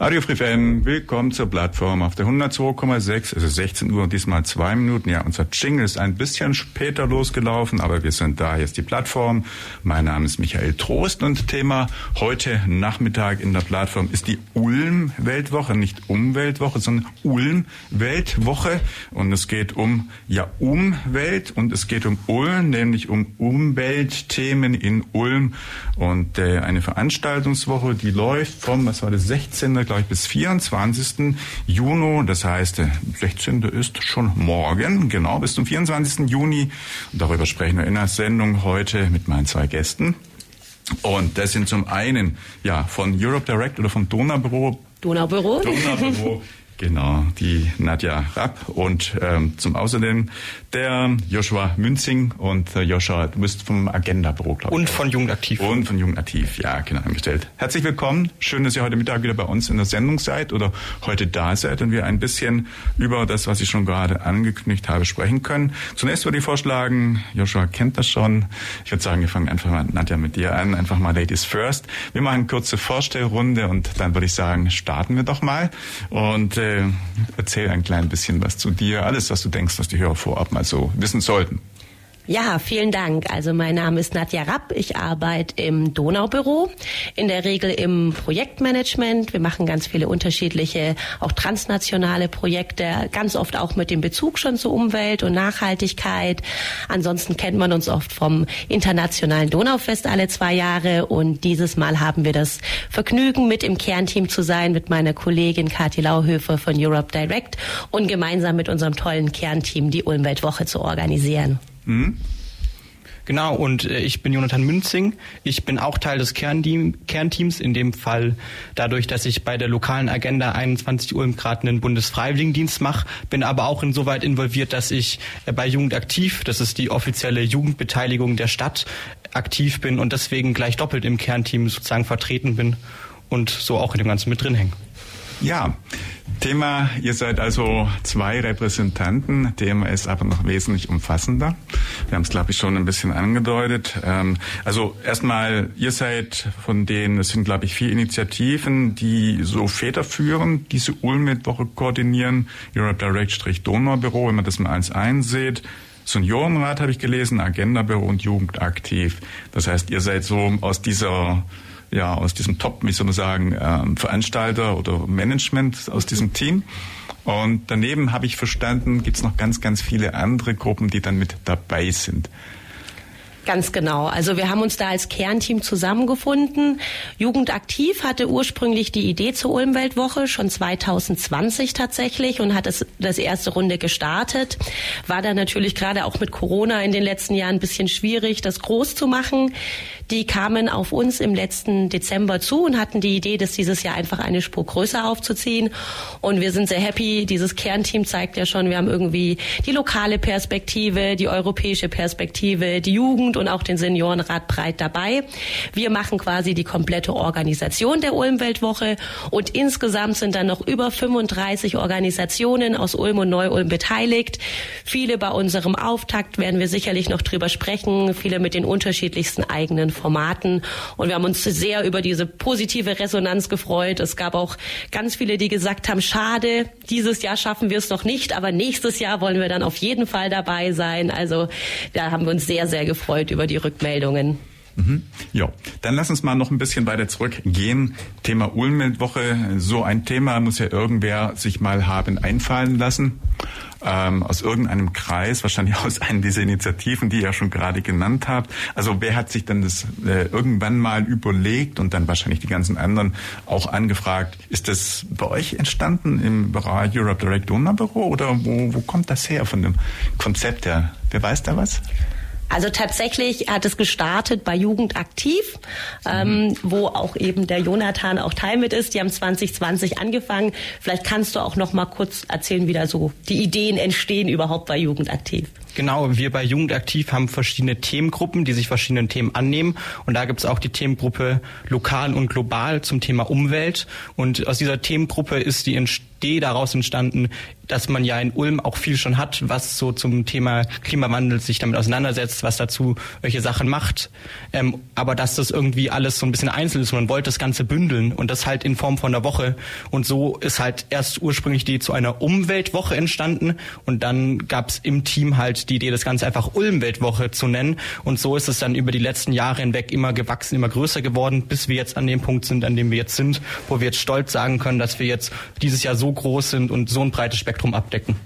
Radio Free FM, willkommen zur Plattform auf der 102,6, also 16 Uhr und diesmal zwei Minuten. Ja, unser Jingle ist ein bisschen später losgelaufen, aber wir sind da. Hier ist die Plattform. Mein Name ist Michael Trost und Thema heute Nachmittag in der Plattform ist die Ulm-Weltwoche. Nicht Umweltwoche, sondern Ulm-Weltwoche. Und es geht um, ja, Umwelt und es geht um Ulm, nämlich um Umweltthemen in Ulm. Und äh, eine Veranstaltungswoche, die läuft vom, was war das, 16 glaube ich, bis 24. Juni. Das heißt, der 16. ist schon morgen, genau, bis zum 24. Juni. Und darüber sprechen wir in der Sendung heute mit meinen zwei Gästen. Und das sind zum einen, ja, von Europe Direct oder vom Donaubüro. Donaubüro. Donaubüro. Genau, die Nadja Rapp und ähm, zum Außerdem der Joshua Münzing und äh, Joshua, du bist vom Agenda-Büro, glaube ich. Und von Jugendaktiv. Und von Jugendaktiv, ja, genau, angestellt. Herzlich willkommen. Schön, dass ihr heute Mittag wieder bei uns in der Sendung seid oder heute da seid und wir ein bisschen über das, was ich schon gerade angekündigt habe, sprechen können. Zunächst würde ich vorschlagen, Joshua kennt das schon. Ich würde sagen, wir fangen einfach mal, Nadja, mit dir an. Einfach mal Ladies first. Wir machen eine kurze Vorstellrunde und dann würde ich sagen, starten wir doch mal. Und äh, erzähl ein klein bisschen was zu dir, alles, was du denkst, was die Hörer vorab mal so wissen sollten. Ja, vielen Dank. Also mein Name ist Nadja Rapp. Ich arbeite im Donaubüro, in der Regel im Projektmanagement. Wir machen ganz viele unterschiedliche, auch transnationale Projekte, ganz oft auch mit dem Bezug schon zur Umwelt und Nachhaltigkeit. Ansonsten kennt man uns oft vom internationalen Donaufest alle zwei Jahre und dieses Mal haben wir das Vergnügen, mit im Kernteam zu sein, mit meiner Kollegin Kathi Lauhöfer von Europe Direct und gemeinsam mit unserem tollen Kernteam die Umweltwoche zu organisieren. Mhm. Genau, und äh, ich bin Jonathan Münzing. Ich bin auch Teil des Kernteam, Kernteams, in dem Fall dadurch, dass ich bei der lokalen Agenda 21 Ulm gerade einen Bundesfreiwilligendienst mache, bin aber auch insoweit involviert, dass ich äh, bei Jugend aktiv, das ist die offizielle Jugendbeteiligung der Stadt, aktiv bin und deswegen gleich doppelt im Kernteam sozusagen vertreten bin und so auch in dem Ganzen mit drin hänge. Ja, Thema, ihr seid also zwei Repräsentanten. Thema ist aber noch wesentlich umfassender. Wir haben es, glaube ich, schon ein bisschen angedeutet. Ähm, also erstmal, ihr seid von denen, es sind, glaube ich, vier Initiativen, die so federführend diese Ulm-Woche koordinieren. Europe Direct-Donaubüro, wenn man das mal eins einseht. Seniorenrat habe ich gelesen, Agenda-Büro und Jugendaktiv. Das heißt, ihr seid so aus dieser ja, aus diesem Top, wie soll man sagen, ähm, Veranstalter oder Management aus diesem Team. Und daneben habe ich verstanden, gibt es noch ganz, ganz viele andere Gruppen, die dann mit dabei sind. Ganz genau. Also wir haben uns da als Kernteam zusammengefunden. Jugendaktiv hatte ursprünglich die Idee zur Ulmweltwoche schon 2020 tatsächlich und hat es das erste Runde gestartet. War da natürlich gerade auch mit Corona in den letzten Jahren ein bisschen schwierig, das groß zu machen. Die kamen auf uns im letzten Dezember zu und hatten die Idee, das dieses Jahr einfach eine Spur größer aufzuziehen. Und wir sind sehr happy. Dieses Kernteam zeigt ja schon, wir haben irgendwie die lokale Perspektive, die europäische Perspektive, die Jugend und auch den Seniorenrat breit dabei. Wir machen quasi die komplette Organisation der Ulm-Weltwoche und insgesamt sind dann noch über 35 Organisationen aus Ulm und Neu-Ulm beteiligt. Viele bei unserem Auftakt werden wir sicherlich noch drüber sprechen, viele mit den unterschiedlichsten eigenen Formaten und wir haben uns sehr über diese positive Resonanz gefreut. Es gab auch ganz viele, die gesagt haben, schade, dieses Jahr schaffen wir es noch nicht, aber nächstes Jahr wollen wir dann auf jeden Fall dabei sein. Also da haben wir uns sehr, sehr gefreut über die Rückmeldungen. Mhm. Ja, dann lass uns mal noch ein bisschen weiter zurückgehen. Thema Ulmwoche. So ein Thema muss ja irgendwer sich mal haben einfallen lassen. Ähm, aus irgendeinem Kreis, wahrscheinlich aus einer dieser Initiativen, die ihr schon gerade genannt habt. Also wer hat sich dann das äh, irgendwann mal überlegt und dann wahrscheinlich die ganzen anderen auch angefragt, ist das bei euch entstanden im Bereich Europe Direct Donor Büro oder wo, wo kommt das her von dem Konzept her? Wer weiß da was? Also tatsächlich hat es gestartet bei Jugend aktiv, ähm, mhm. wo auch eben der Jonathan auch Teil mit ist. Die haben 2020 angefangen. Vielleicht kannst du auch noch mal kurz erzählen, wie da so die Ideen entstehen überhaupt bei Jugend aktiv. Genau, wir bei Jugendaktiv haben verschiedene Themengruppen, die sich verschiedenen Themen annehmen. Und da gibt es auch die Themengruppe Lokal und Global zum Thema Umwelt. Und aus dieser Themengruppe ist die Idee daraus entstanden, dass man ja in Ulm auch viel schon hat, was so zum Thema Klimawandel sich damit auseinandersetzt, was dazu welche Sachen macht. Ähm, aber dass das irgendwie alles so ein bisschen einzeln ist. Man wollte das Ganze bündeln und das halt in Form von einer Woche. Und so ist halt erst ursprünglich die zu einer Umweltwoche entstanden und dann gab es im Team halt die Idee, das Ganze einfach Ulm-Weltwoche zu nennen. Und so ist es dann über die letzten Jahre hinweg immer gewachsen, immer größer geworden, bis wir jetzt an dem Punkt sind, an dem wir jetzt sind, wo wir jetzt stolz sagen können, dass wir jetzt dieses Jahr so groß sind und so ein breites Spektrum abdecken.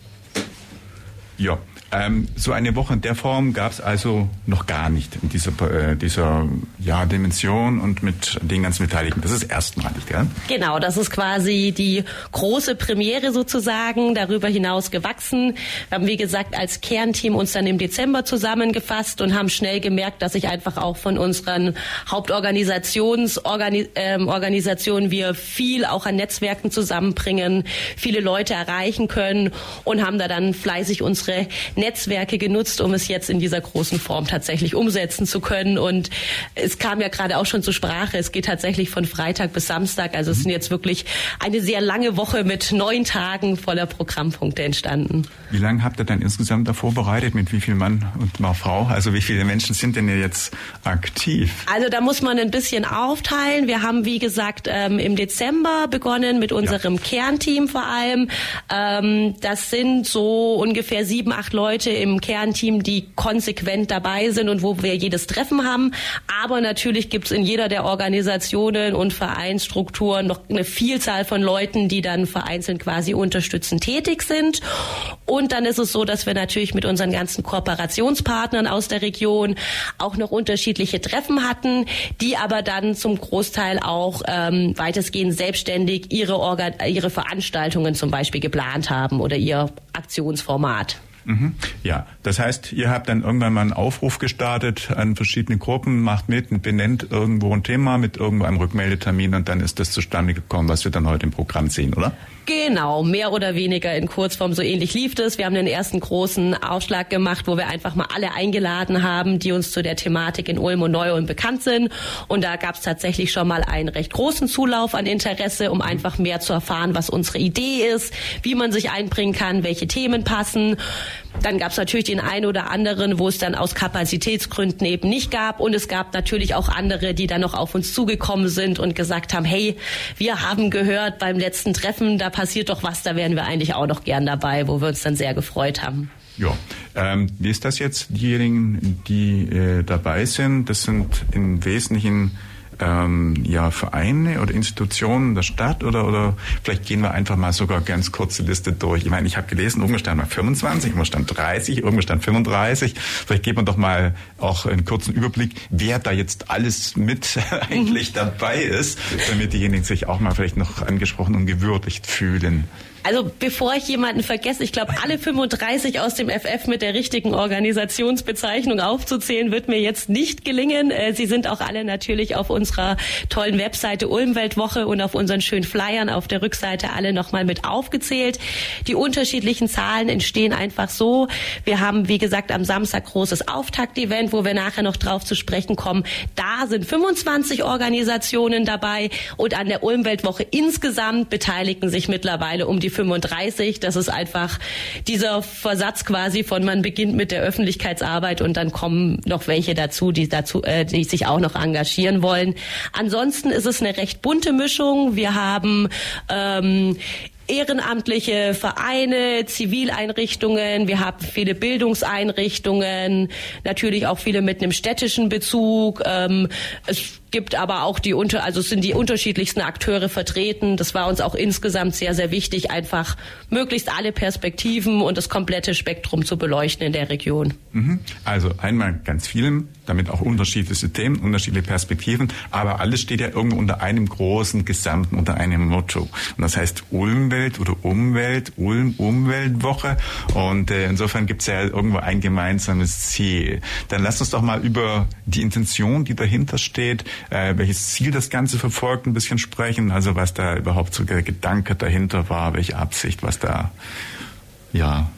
Ja, ähm, so eine Woche in der Form gab es also noch gar nicht in dieser, äh, dieser ja, Dimension und mit den ganzen Beteiligten. Das ist erstmalig, gell? Genau, das ist quasi die große Premiere sozusagen, darüber hinaus gewachsen. Wir haben, wie gesagt, als Kernteam uns dann im Dezember zusammengefasst und haben schnell gemerkt, dass sich einfach auch von unseren Hauptorganisationsorganisationen ähm, wir viel auch an Netzwerken zusammenbringen, viele Leute erreichen können und haben da dann fleißig unsere Netzwerke genutzt, um es jetzt in dieser großen Form tatsächlich umsetzen zu können. Und es kam ja gerade auch schon zur Sprache. Es geht tatsächlich von Freitag bis Samstag. Also es sind jetzt wirklich eine sehr lange Woche mit neun Tagen voller Programmpunkte entstanden. Wie lange habt ihr dann insgesamt da vorbereitet? Mit wie viel Mann und mal Frau? Also wie viele Menschen sind denn jetzt aktiv? Also da muss man ein bisschen aufteilen. Wir haben, wie gesagt, ähm, im Dezember begonnen mit unserem ja. Kernteam vor allem. Ähm, das sind so ungefähr sieben, acht Leute Leute im Kernteam, die konsequent dabei sind und wo wir jedes Treffen haben. Aber natürlich gibt es in jeder der Organisationen und Vereinsstrukturen noch eine Vielzahl von Leuten, die dann vereinzelt quasi unterstützend tätig sind. Und dann ist es so, dass wir natürlich mit unseren ganzen Kooperationspartnern aus der Region auch noch unterschiedliche Treffen hatten, die aber dann zum Großteil auch ähm, weitestgehend selbstständig ihre, Organ ihre Veranstaltungen zum Beispiel geplant haben oder ihr Aktionsformat. Mhm. Ja, das heißt, ihr habt dann irgendwann mal einen Aufruf gestartet an verschiedene Gruppen, macht mit und benennt irgendwo ein Thema mit irgendwo einem Rückmeldetermin und dann ist das zustande gekommen, was wir dann heute im Programm sehen, oder? Genau, mehr oder weniger in Kurzform, so ähnlich lief es. Wir haben den ersten großen Aufschlag gemacht, wo wir einfach mal alle eingeladen haben, die uns zu der Thematik in Ulm und Neu-Ulm bekannt sind. Und da gab es tatsächlich schon mal einen recht großen Zulauf an Interesse, um einfach mehr zu erfahren, was unsere Idee ist, wie man sich einbringen kann, welche Themen passen. Dann gab es natürlich den einen oder anderen, wo es dann aus Kapazitätsgründen eben nicht gab. Und es gab natürlich auch andere, die dann noch auf uns zugekommen sind und gesagt haben, hey, wir haben gehört beim letzten Treffen, da passiert doch was, da wären wir eigentlich auch noch gern dabei, wo wir uns dann sehr gefreut haben. Ja, ähm, wie ist das jetzt? Diejenigen, die äh, dabei sind, das sind im Wesentlichen ähm, ja, Vereine oder Institutionen der Stadt oder, oder vielleicht gehen wir einfach mal sogar ganz kurze Liste durch. Ich meine, ich habe gelesen, irgendwo stand mal 25, irgendwo stand 30, irgendwo stand 35. Vielleicht geht man doch mal auch einen kurzen Überblick, wer da jetzt alles mit eigentlich mhm. dabei ist, damit diejenigen sich auch mal vielleicht noch angesprochen und gewürdigt fühlen. Also bevor ich jemanden vergesse, ich glaube, alle 35 aus dem FF mit der richtigen Organisationsbezeichnung aufzuzählen, wird mir jetzt nicht gelingen. Äh, sie sind auch alle natürlich auf unserer tollen Webseite Ulmweltwoche und auf unseren schönen Flyern auf der Rückseite alle nochmal mit aufgezählt. Die unterschiedlichen Zahlen entstehen einfach so. Wir haben, wie gesagt, am Samstag großes Auftakt-Event, wo wir nachher noch drauf zu sprechen kommen. Da sind 25 Organisationen dabei und an der Ulmweltwoche insgesamt beteiligen sich mittlerweile um die 35. Das ist einfach dieser Versatz quasi von man beginnt mit der Öffentlichkeitsarbeit und dann kommen noch welche dazu, die dazu, äh, die sich auch noch engagieren wollen. Ansonsten ist es eine recht bunte Mischung. Wir haben ähm, ehrenamtliche Vereine, Zivileinrichtungen, wir haben viele Bildungseinrichtungen, natürlich auch viele mit einem städtischen Bezug. Ähm, es gibt aber auch die unter, also es sind die unterschiedlichsten Akteure vertreten. Das war uns auch insgesamt sehr, sehr wichtig, einfach möglichst alle Perspektiven und das komplette Spektrum zu beleuchten in der Region. Mhm. Also einmal ganz vielen damit auch unterschiedliche Themen, unterschiedliche Perspektiven, aber alles steht ja irgendwo unter einem großen Gesamten, unter einem Motto. Und das heißt Ulmwelt oder Umwelt, Ulm Umweltwoche und äh, insofern gibt es ja irgendwo ein gemeinsames Ziel. Dann lass uns doch mal über die Intention, die dahinter steht, äh, welches Ziel das Ganze verfolgt, ein bisschen sprechen, also was da überhaupt so der Gedanke dahinter war, welche Absicht, was da ja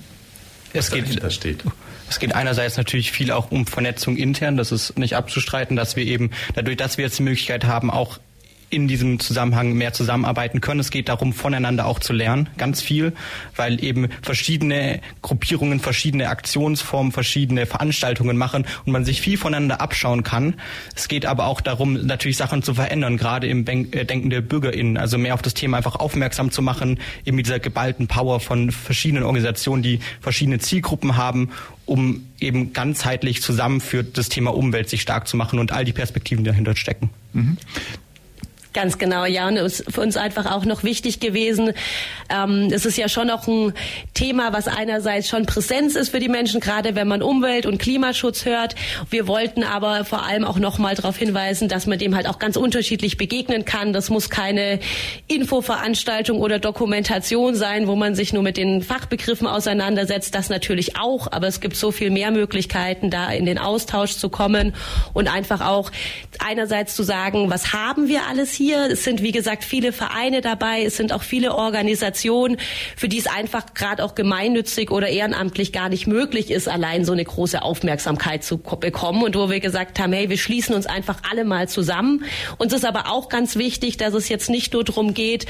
es geht, da steht. Es geht einerseits natürlich viel auch um Vernetzung intern. Das ist nicht abzustreiten, dass wir eben dadurch, dass wir jetzt die Möglichkeit haben, auch in diesem Zusammenhang mehr zusammenarbeiten können. Es geht darum, voneinander auch zu lernen, ganz viel, weil eben verschiedene Gruppierungen, verschiedene Aktionsformen, verschiedene Veranstaltungen machen und man sich viel voneinander abschauen kann. Es geht aber auch darum, natürlich Sachen zu verändern, gerade im äh, Denken der BürgerInnen, also mehr auf das Thema einfach aufmerksam zu machen, eben mit dieser geballten Power von verschiedenen Organisationen, die verschiedene Zielgruppen haben um eben ganzheitlich zusammen für das Thema Umwelt sich stark zu machen und all die Perspektiven, die dahinter stecken. Mhm. Ganz genau, ja. Und ist für uns einfach auch noch wichtig gewesen. Ähm, es ist ja schon noch ein Thema, was einerseits schon Präsenz ist für die Menschen, gerade wenn man Umwelt- und Klimaschutz hört. Wir wollten aber vor allem auch noch mal darauf hinweisen, dass man dem halt auch ganz unterschiedlich begegnen kann. Das muss keine Infoveranstaltung oder Dokumentation sein, wo man sich nur mit den Fachbegriffen auseinandersetzt. Das natürlich auch, aber es gibt so viel mehr Möglichkeiten, da in den Austausch zu kommen und einfach auch einerseits zu sagen, was haben wir alles hier? Hier. Es sind, wie gesagt, viele Vereine dabei. Es sind auch viele Organisationen, für die es einfach gerade auch gemeinnützig oder ehrenamtlich gar nicht möglich ist, allein so eine große Aufmerksamkeit zu bekommen. Und wo wir gesagt haben, hey, wir schließen uns einfach alle mal zusammen. Uns ist aber auch ganz wichtig, dass es jetzt nicht nur darum geht,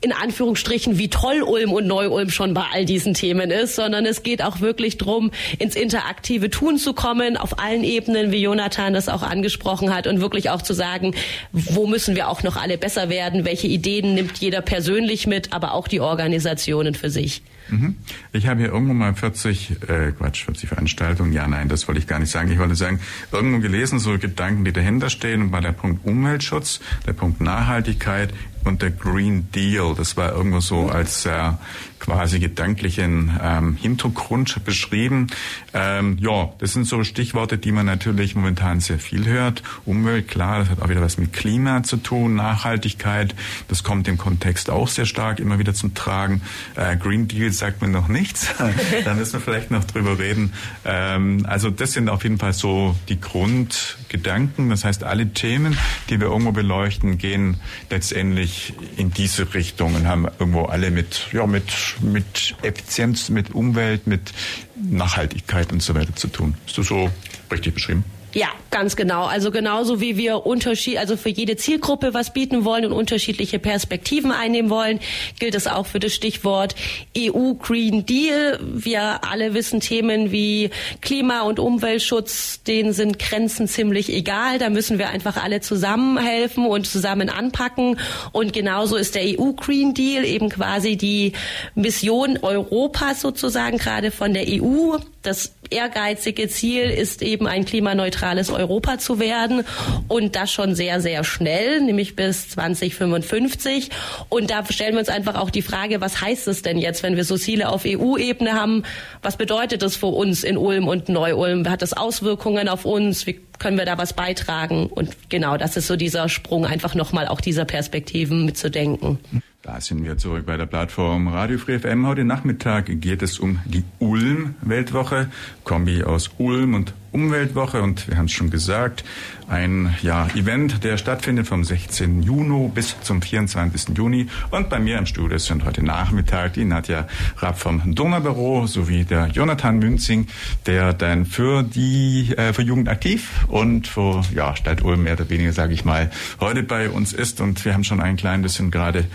in Anführungsstrichen, wie toll Ulm und Neu-Ulm schon bei all diesen Themen ist, sondern es geht auch wirklich drum, ins interaktive Tun zu kommen, auf allen Ebenen, wie Jonathan das auch angesprochen hat, und wirklich auch zu sagen, wo müssen wir auch noch alle besser werden, welche Ideen nimmt jeder persönlich mit, aber auch die Organisationen für sich. Mhm. Ich habe hier irgendwo mal 40, äh, Quatsch, 40 Veranstaltungen. Ja, nein, das wollte ich gar nicht sagen. Ich wollte sagen, irgendwo gelesen, so Gedanken, die dahinter stehen. Und bei der Punkt Umweltschutz, der Punkt Nachhaltigkeit und der Green Deal. Das war irgendwo so als äh, quasi gedanklichen ähm, Hintergrund beschrieben. Ähm, ja, das sind so Stichworte, die man natürlich momentan sehr viel hört. Umwelt, klar, das hat auch wieder was mit Klima zu tun, Nachhaltigkeit, das kommt im Kontext auch sehr stark immer wieder zum Tragen. Äh, Green Deal sagt mir noch nichts, da müssen wir vielleicht noch drüber reden. Ähm, also das sind auf jeden Fall so die Grundgedanken. Das heißt, alle Themen, die wir irgendwo beleuchten, gehen letztendlich in diese Richtung und haben irgendwo alle mit, ja, mit mit Effizienz, mit Umwelt, mit Nachhaltigkeit und so weiter zu tun. Ist das so richtig beschrieben? Ja, ganz genau. Also genauso wie wir Unterschied, also für jede Zielgruppe was bieten wollen und unterschiedliche Perspektiven einnehmen wollen, gilt es auch für das Stichwort EU Green Deal. Wir alle wissen Themen wie Klima- und Umweltschutz, denen sind Grenzen ziemlich egal. Da müssen wir einfach alle zusammenhelfen und zusammen anpacken. Und genauso ist der EU Green Deal eben quasi die Mission Europas sozusagen gerade von der EU. Das ehrgeizige Ziel ist eben ein klimaneutrales Europa zu werden und das schon sehr, sehr schnell, nämlich bis 2055. Und da stellen wir uns einfach auch die Frage, was heißt es denn jetzt, wenn wir so Ziele auf EU-Ebene haben? Was bedeutet das für uns in Ulm und Neu-Ulm? Hat das Auswirkungen auf uns? Wie können wir da was beitragen? Und genau, das ist so dieser Sprung, einfach nochmal auch dieser Perspektiven mitzudenken. Da sind wir zurück bei der Plattform Radio Free FM. Heute Nachmittag geht es um die Ulm-Weltwoche, Kombi aus Ulm und Umweltwoche und wir haben es schon gesagt, ein ja, Event, der stattfindet vom 16. Juni bis zum 24. Juni. Und bei mir im Studio sind heute Nachmittag die Nadja Rapp vom Donaubüro sowie der Jonathan Münzing, der dann für die äh, für Jugend aktiv und für ja, Stadt Ulm mehr oder weniger, sage ich mal, heute bei uns ist. Und wir haben schon ein klein bisschen gerade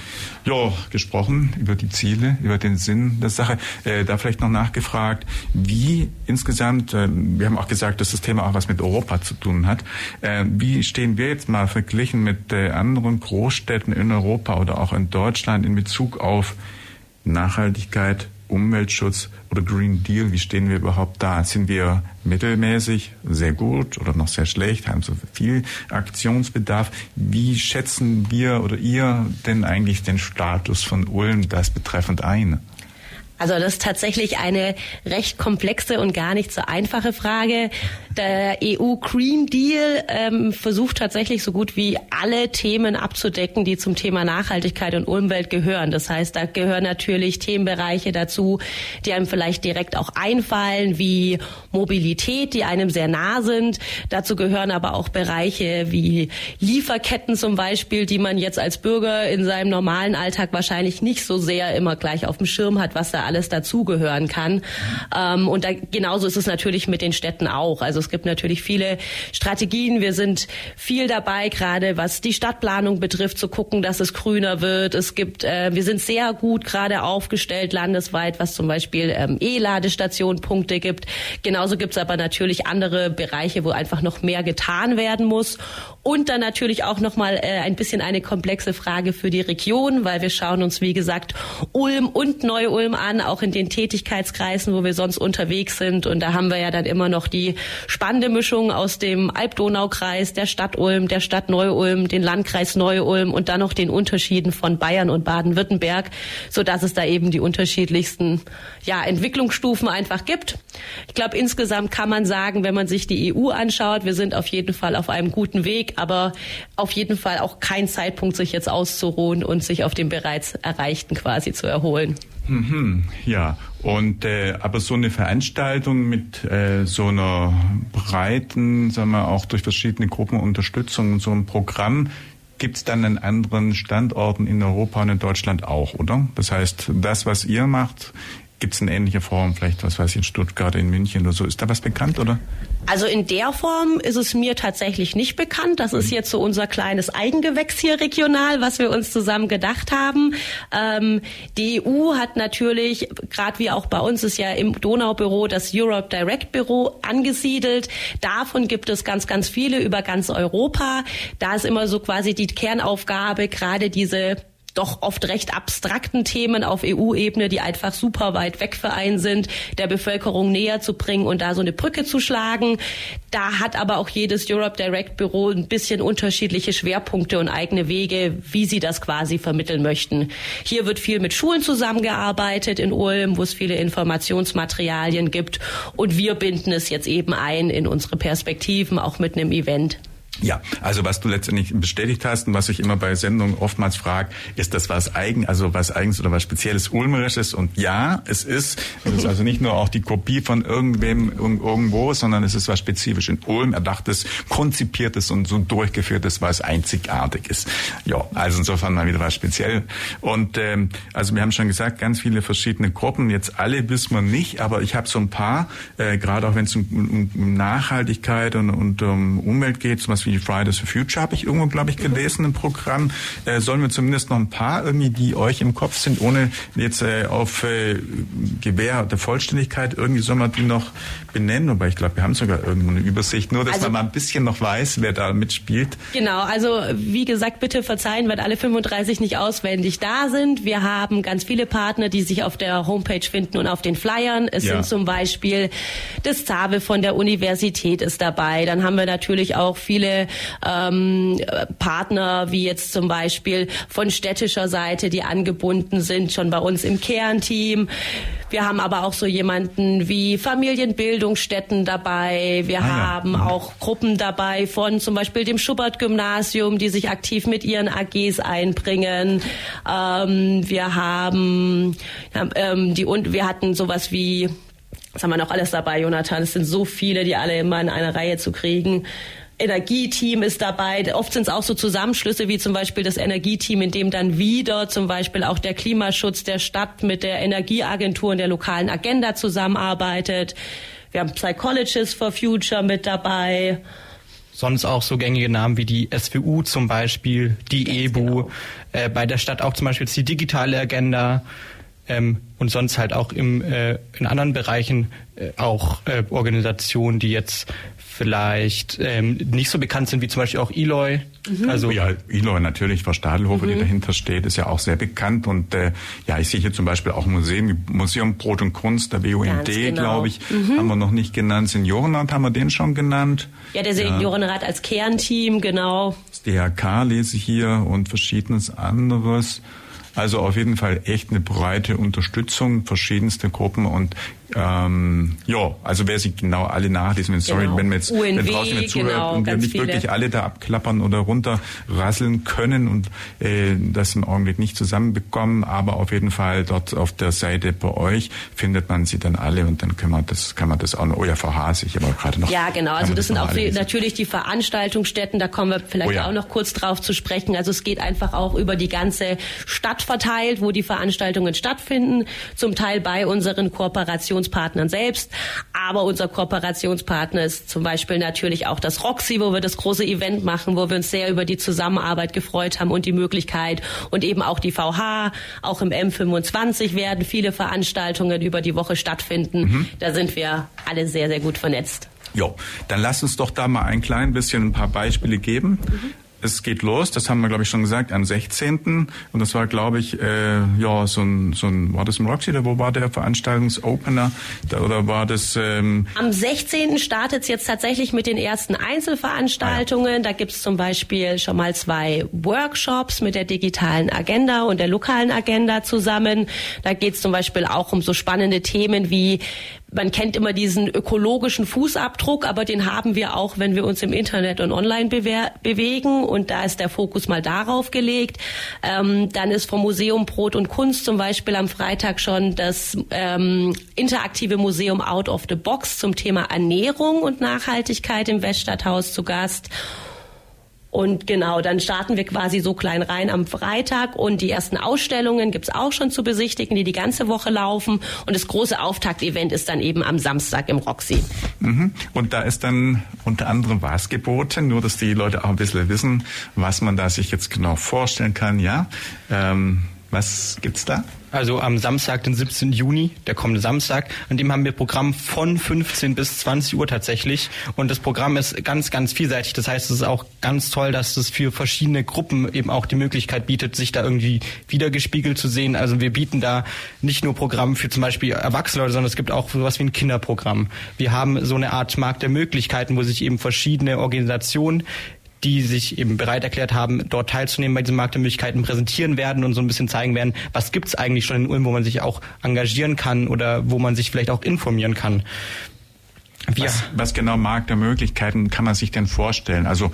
ja, gesprochen über die Ziele, über den Sinn der Sache. Äh, da vielleicht noch nachgefragt, wie insgesamt, äh, wir haben auch gesagt, gesagt, dass das Thema auch was mit Europa zu tun hat. Äh, wie stehen wir jetzt mal verglichen mit äh, anderen Großstädten in Europa oder auch in Deutschland in Bezug auf Nachhaltigkeit, Umweltschutz oder Green Deal? Wie stehen wir überhaupt da? Sind wir mittelmäßig, sehr gut oder noch sehr schlecht? Haben so viel Aktionsbedarf? Wie schätzen wir oder ihr denn eigentlich den Status von Ulm das betreffend ein? Also das ist tatsächlich eine recht komplexe und gar nicht so einfache Frage. Der EU Green Deal ähm, versucht tatsächlich so gut wie alle Themen abzudecken, die zum Thema Nachhaltigkeit und Umwelt gehören. Das heißt, da gehören natürlich Themenbereiche dazu, die einem vielleicht direkt auch einfallen, wie Mobilität, die einem sehr nah sind. Dazu gehören aber auch Bereiche wie Lieferketten zum Beispiel, die man jetzt als Bürger in seinem normalen Alltag wahrscheinlich nicht so sehr immer gleich auf dem Schirm hat, was da alles dazugehören kann. Ähm, und da, genauso ist es natürlich mit den Städten auch. Also es gibt natürlich viele Strategien. Wir sind viel dabei, gerade was die Stadtplanung betrifft, zu gucken, dass es grüner wird. Es gibt, äh, wir sind sehr gut gerade aufgestellt landesweit, was zum Beispiel ähm, E-Ladestationpunkte gibt. Genauso gibt es aber natürlich andere Bereiche, wo einfach noch mehr getan werden muss. Und dann natürlich auch nochmal äh, ein bisschen eine komplexe Frage für die Region, weil wir schauen uns, wie gesagt, Ulm und Neu-Ulm an, auch in den Tätigkeitskreisen, wo wir sonst unterwegs sind. Und da haben wir ja dann immer noch die spannende Mischung aus dem Alb-Donau-Kreis, der Stadt Ulm, der Stadt Neu-Ulm, den Landkreis Neu-Ulm und dann noch den Unterschieden von Bayern und Baden-Württemberg, so dass es da eben die unterschiedlichsten ja, Entwicklungsstufen einfach gibt. Ich glaube, insgesamt kann man sagen, wenn man sich die EU anschaut, wir sind auf jeden Fall auf einem guten Weg aber auf jeden Fall auch kein Zeitpunkt, sich jetzt auszuruhen und sich auf dem bereits Erreichten quasi zu erholen. Mhm, ja, und äh, aber so eine Veranstaltung mit äh, so einer breiten, sagen wir auch durch verschiedene Gruppen Unterstützung, so ein Programm, gibt es dann an anderen Standorten in Europa und in Deutschland auch, oder? Das heißt, das, was ihr macht, Gibt es eine ähnliche Form, vielleicht, was weiß ich, in Stuttgart, in München oder so? Ist da was bekannt, oder? Also in der Form ist es mir tatsächlich nicht bekannt. Das ist mhm. jetzt so unser kleines Eigengewächs hier regional, was wir uns zusammen gedacht haben. Ähm, die EU hat natürlich, gerade wie auch bei uns ist ja im Donaubüro das Europe Direct Büro angesiedelt. Davon gibt es ganz, ganz viele über ganz Europa. Da ist immer so quasi die Kernaufgabe, gerade diese doch oft recht abstrakten Themen auf EU-Ebene, die einfach super weit weg für einen sind, der Bevölkerung näher zu bringen und da so eine Brücke zu schlagen. Da hat aber auch jedes Europe Direct Büro ein bisschen unterschiedliche Schwerpunkte und eigene Wege, wie sie das quasi vermitteln möchten. Hier wird viel mit Schulen zusammengearbeitet in Ulm, wo es viele Informationsmaterialien gibt und wir binden es jetzt eben ein in unsere Perspektiven, auch mit einem Event. Ja, also was du letztendlich bestätigt hast und was ich immer bei Sendungen oftmals frage, ist das was eigen, also was eigens oder was spezielles Ulmerisches? Und ja, es ist. Es ist also nicht nur auch die Kopie von irgendwem irgendwo, sondern es ist was spezifisch in Ulm erdachtes, konzipiertes und so durchgeführtes, was einzigartig ist. Ja, also insofern mal wieder was speziell. Und ähm, also wir haben schon gesagt, ganz viele verschiedene Gruppen. Jetzt alle wissen wir nicht, aber ich habe so ein paar, äh, gerade auch wenn es um, um Nachhaltigkeit und, und um Umwelt geht, zum wie Fridays for Future habe ich irgendwo, glaube ich, gelesen im Programm. Äh, sollen wir zumindest noch ein paar irgendwie, die euch im Kopf sind, ohne jetzt äh, auf äh, Gewähr der Vollständigkeit irgendwie soll man die noch benennen, aber ich glaube, wir haben sogar irgendwo eine Übersicht, nur dass also, man mal ein bisschen noch weiß, wer da mitspielt. Genau, also wie gesagt, bitte verzeihen, weil alle 35 nicht auswendig da sind. Wir haben ganz viele Partner, die sich auf der Homepage finden und auf den Flyern. Es ja. sind zum Beispiel das ZABE von der Universität ist dabei. Dann haben wir natürlich auch viele ähm, Partner, wie jetzt zum Beispiel von städtischer Seite, die angebunden sind, schon bei uns im Kernteam. Wir haben aber auch so jemanden wie Familienbildungsstätten dabei. Wir ah, haben ja. Mhm. auch Gruppen dabei von zum Beispiel dem Schubert-Gymnasium, die sich aktiv mit ihren AGs einbringen. Ähm, wir haben ähm, die und wir hatten sowas wie was haben wir noch alles dabei, Jonathan? Es sind so viele, die alle immer in eine Reihe zu kriegen. Energieteam ist dabei. Oft sind es auch so Zusammenschlüsse wie zum Beispiel das Energieteam, in dem dann wieder zum Beispiel auch der Klimaschutz der Stadt mit der Energieagentur und der lokalen Agenda zusammenarbeitet. Wir haben Psychologists for Future mit dabei. Sonst auch so gängige Namen wie die SWU zum Beispiel, die Ganz EBU, genau. äh, bei der Stadt auch zum Beispiel die digitale Agenda. Ähm, und sonst halt auch im, äh, in anderen Bereichen äh, auch äh, Organisationen, die jetzt vielleicht ähm, nicht so bekannt sind wie zum Beispiel auch Eloy. Mhm. Also ja, Eloy natürlich, Frau Stadelhofer, mhm. die dahinter steht, ist ja auch sehr bekannt und äh, ja, ich sehe hier zum Beispiel auch Museum, Museum Brot und Kunst, der BUND, genau. glaube ich, mhm. haben wir noch nicht genannt. Seniorenrat haben wir den schon genannt. Ja, der Seniorenrat ja. als Kernteam, genau. Das DHK lese ich hier und verschiedenes anderes. Also auf jeden Fall echt eine breite Unterstützung, verschiedenste Gruppen und Ähm, ja, also wer sich genau alle nachlesen will, sorry, Genau. wenn wir jetzt UNW, wenn draußen jetzt zuhört genau, und wir nicht viele. wirklich alle da abklappern oder runterrasseln können und äh, das im Augenblick nicht zusammenbekommen, aber auf jeden Fall dort auf der Seite bei euch findet man sie dann alle und dann kann man das, kann man das auch noch, oh ja, VH ich aber gerade noch. Ja, genau. Also man das sind auch die, natürlich die Veranstaltungsstätten. Da kommen wir vielleicht Oh ja. auch noch kurz drauf zu sprechen. Also es geht einfach auch über die ganze Stadt verteilt, wo die Veranstaltungen stattfinden. Zum Teil bei unseren Kooperationspartnern selbst. Aber unser Kooperationspartner ist zum Beispiel natürlich auch das Roxy, wo wir das große Event machen, wo wir uns sehr über die Zusammenarbeit gefreut haben und die Möglichkeit. Und eben auch die VH, auch im M25 werden viele Veranstaltungen über die Woche stattfinden. Mhm. Da sind wir alle sehr, sehr gut vernetzt. Jo, dann lass uns doch da mal ein klein bisschen ein paar Beispiele geben. Es geht los, das haben wir glaube ich schon gesagt, am 16. Und das war glaube ich, äh, ja, so ein, so ein, war das im Roxy oder wo war der Veranstaltungsopener? Da, oder war das, ähm, Am 16. startet es jetzt tatsächlich mit den ersten Einzelveranstaltungen. Da gibt es zum Beispiel schon mal zwei Workshops mit der digitalen Agenda und der lokalen Agenda zusammen. Da geht es zum Beispiel auch um so spannende Themen wie man kennt immer diesen ökologischen Fußabdruck, aber den haben wir auch, wenn wir uns im Internet und online bewegen. Und da ist der Fokus mal darauf gelegt. Ähm, dann ist vom Museum Brot und Kunst zum Beispiel am Freitag schon das ähm, interaktive Museum Out of the Box zum Thema Ernährung und Nachhaltigkeit im Weststadthaus zu Gast. Und genau, dann starten wir quasi so klein rein am Freitag und die ersten Ausstellungen gibt's auch schon zu besichtigen, die die ganze Woche laufen. Und das große Auftaktevent ist dann eben am Samstag im Roxy. mhm. und da ist dann unter anderem was geboten, nur dass die Leute auch ein bisschen wissen, was man da sich jetzt genau vorstellen kann, ja. Ähm, was gibt's da? Also am Samstag, den 17. Juni, der kommende Samstag, an dem haben wir Programm von 15 bis 20 Uhr tatsächlich. Und das Programm ist ganz, ganz vielseitig. Das heißt, es ist auch ganz toll, dass es für verschiedene Gruppen eben auch die Möglichkeit bietet, sich da irgendwie wiedergespiegelt zu sehen. Also wir bieten da nicht nur Programm für zum Beispiel Erwachsene, sondern es gibt auch sowas wie ein Kinderprogramm. Wir haben so eine Art Markt der Möglichkeiten, wo sich eben verschiedene Organisationen die sich eben bereit erklärt haben, dort teilzunehmen bei diesen Marktmöglichkeiten, präsentieren werden und so ein bisschen zeigen werden, was gibt's eigentlich schon in Ulm, wo man sich auch engagieren kann oder wo man sich vielleicht auch informieren kann. Was, was genau Markt der Möglichkeiten kann man sich denn vorstellen? Also,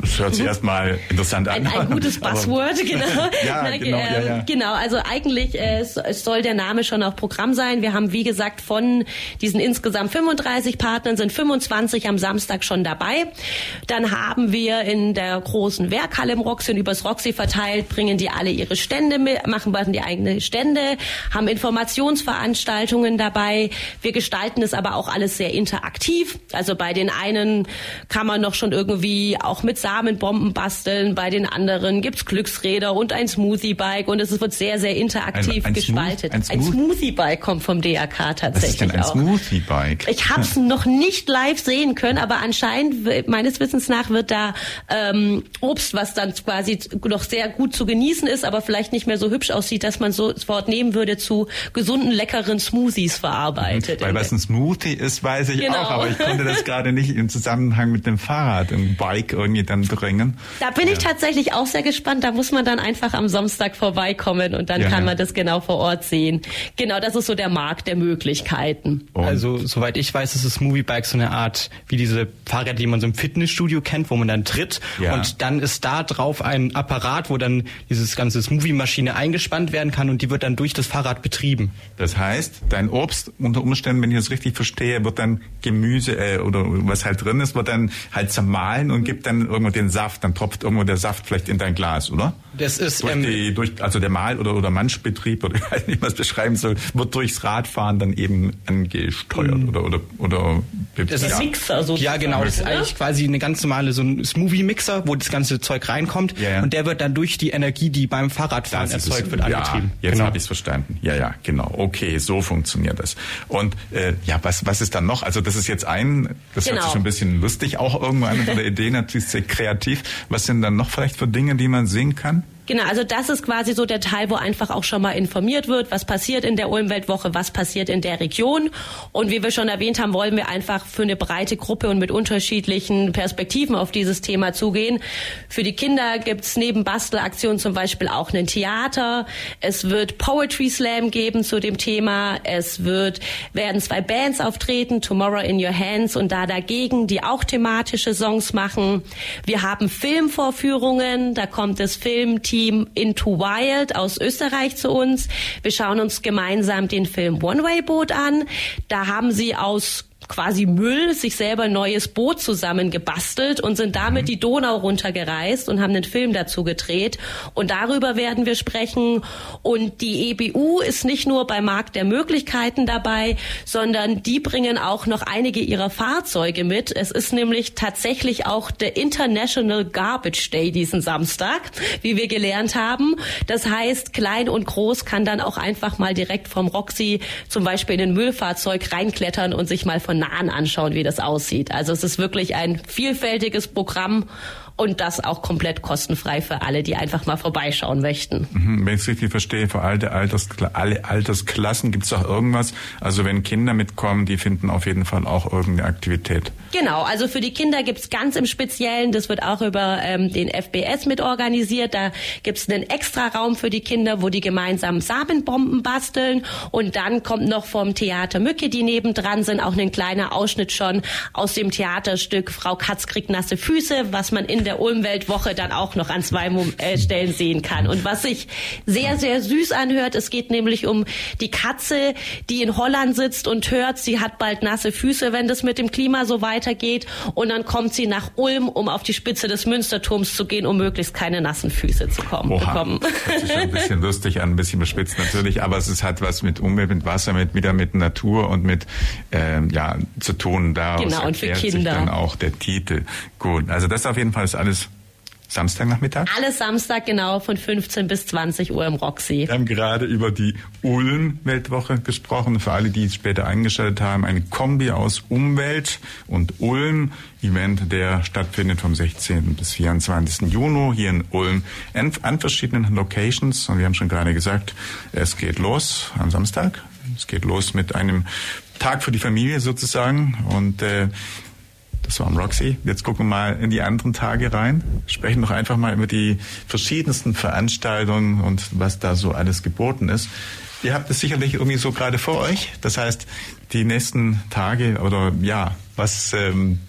das hört sich erstmal interessant an. Mhm. Ein, gutes Buzzword, genau. ja, Na, genau, ja, ähm, ja. genau, also eigentlich äh, soll der Name schon auf Programm sein. Wir haben, wie gesagt, von diesen insgesamt 35 Partnern sind 25 am Samstag schon dabei. Dann haben wir in der großen Werkhalle im Roxy und übers Roxy verteilt, bringen die alle ihre Stände mit, machen machen die eigene Stände, haben Informationsveranstaltungen dabei. Wir gestalten es aber auch alles sehr interaktiv. Also bei den einen kann man noch schon irgendwie auch mit Samenbomben basteln, bei den anderen gibt's Glücksräder und ein Smoothie-Bike und es wird sehr, sehr interaktiv Ein- ein gestaltet. Smooth- ein ein Smooth- Smoothie-Bike kommt vom DRK tatsächlich Was ist denn ein. Smoothie-Bike? Ich habe es noch nicht live sehen können, aber anscheinend, meines Wissens nach, wird da ähm, Obst, was dann quasi noch sehr gut zu genießen ist, aber vielleicht nicht mehr so hübsch aussieht, dass man so das Wort nehmen würde, zu gesunden, leckeren Smoothies verarbeitet. Weil was ein Smoothie ist, weiß ich Genau. auch, aber ich konnte das gerade nicht im Zusammenhang mit dem Fahrrad, im Bike irgendwie dann bringen. Da bin ich tatsächlich auch sehr gespannt. Da muss man dann einfach am Samstag vorbeikommen und dann Ja, kann ja. man das genau vor Ort sehen. Genau, das ist so der Markt der Möglichkeiten. Und also soweit ich weiß, ist das Moviebike so eine Art wie diese Fahrräder, die man so im Fitnessstudio kennt, wo man dann tritt Ja. und dann ist da drauf ein Apparat, wo dann dieses ganze Smoothie-Maschine eingespannt werden kann und die wird dann durch das Fahrrad betrieben. das heißt, dein Obst unter Umständen, wenn ich das richtig verstehe, wird dann Gemüse äh, oder was halt drin ist, wird dann halt zermahlen und gibt dann irgendwo den Saft. Dann tropft irgendwo der Saft vielleicht in dein Glas, oder? Das ist Durch ähm, die, durch, also der Mal- oder, oder Manschbetrieb, oder ich weiß nicht, was beschreiben soll, wird durchs Radfahren dann eben angesteuert oder, oder, oder, Das ja. ist Mixer sozusagen, Ja, genau. Das ist oder? eigentlich quasi eine ganz normale so ein Smoothie-Mixer, wo das ganze Zeug reinkommt. Ja, ja. Und der wird dann durch die Energie, die beim Fahrradfahren Das erzeugt wird, angetrieben. Ja, jetzt genau. habe ich es verstanden. Ja, ja, genau. Okay, so funktioniert das. Und äh, ja, was, was ist dann noch? Also das ist jetzt ein, das hört Genau. sich schon ein bisschen lustig auch irgendwo an, von der Idee natürlich sehr kreativ. Was sind dann noch vielleicht für Dinge, die man sehen kann? Genau, also das ist quasi so der Teil, wo einfach auch schon mal informiert wird, was passiert in der Ulmweltwoche, was passiert in der Region. Und wie wir schon erwähnt haben, wollen wir einfach für eine breite Gruppe und mit unterschiedlichen Perspektiven auf dieses Thema zugehen. Für die Kinder gibt's neben Bastelaktionen zum Beispiel auch ein Theater. Es wird Poetry Slam geben zu dem Thema. Es wird, werden zwei Bands auftreten, Tomorrow in Your Hands und da dagegen, die auch thematische Songs machen. Wir haben Filmvorführungen, da kommt das Filmteam Team Into Wild aus Österreich zu uns. Wir schauen uns gemeinsam den Film One Way Boat an. Da haben sie aus quasi Müll sich selber ein neues Boot zusammengebastelt und sind damit mhm. die Donau runtergereist und haben einen Film dazu gedreht. Und darüber werden wir sprechen. Und die EBU ist nicht nur beim Markt der Möglichkeiten dabei, sondern die bringen auch noch einige ihrer Fahrzeuge mit. Es ist nämlich tatsächlich auch der International Garbage Day diesen Samstag, wie wir gelernt haben. Das heißt, klein und groß kann dann auch einfach mal direkt vom Roxy zum Beispiel in ein Müllfahrzeug reinklettern und sich mal von von nahen anschauen, wie das aussieht. Also es ist wirklich ein vielfältiges Programm und das auch komplett kostenfrei für alle, die einfach mal vorbeischauen möchten. Mhm, wenn ich es richtig verstehe, für alle, Alters, alle Altersklassen gibt es auch irgendwas. Also wenn Kinder mitkommen, die finden auf jeden Fall auch irgendeine Aktivität. Genau, also für die Kinder gibt es ganz im Speziellen, das wird auch über ähm, den FBS mit organisiert, da gibt es einen extra Raum für die Kinder, wo die gemeinsam Samenbomben basteln und dann kommt noch vom Theater Mücke, die nebendran sind, auch ein kleiner Ausschnitt schon aus dem Theaterstück Frau Katz kriegt nasse Füße, was man in der Ulmweltwoche dann auch noch an zwei äh, Stellen sehen kann. Und was sich sehr, sehr süß anhört, es geht nämlich um die Katze, die in Holland sitzt und hört, sie hat bald nasse Füße, wenn das mit dem Klima so weitergeht. Und dann kommt sie nach Ulm, um auf die Spitze des Münsterturms zu gehen, um möglichst keine nassen Füße zu kommen, Oha. bekommen. Das ist schon ein bisschen lustig an, ein bisschen bespitzt natürlich, aber es hat was mit Umwelt, mit Wasser, mit wieder mit Natur und mit ähm, ja zu tun. Daraus genau, und für Kinder. sich dann auch der Titel. Gut, also das auf jeden Fall ist alles Samstagnachmittag? Alles Samstag, genau, von 15 bis 20 Uhr im Roxy. Wir haben gerade über die Ulm-Weltwoche gesprochen. Für alle, die es später eingeschaltet haben, ein Kombi aus Umwelt und Ulm. Event, der stattfindet vom 16. bis 24. Juni hier in Ulm an verschiedenen Locations. Und wir haben schon gerade gesagt, es geht los am Samstag. Es geht los mit einem Tag für die Familie sozusagen. Und äh, das war am Roxy. Jetzt gucken wir mal in die anderen Tage rein. Sprechen doch einfach mal über die verschiedensten Veranstaltungen und was da so alles geboten ist. Ihr habt es sicherlich irgendwie so gerade vor euch. Das heißt, die nächsten Tage oder ja, was ähm,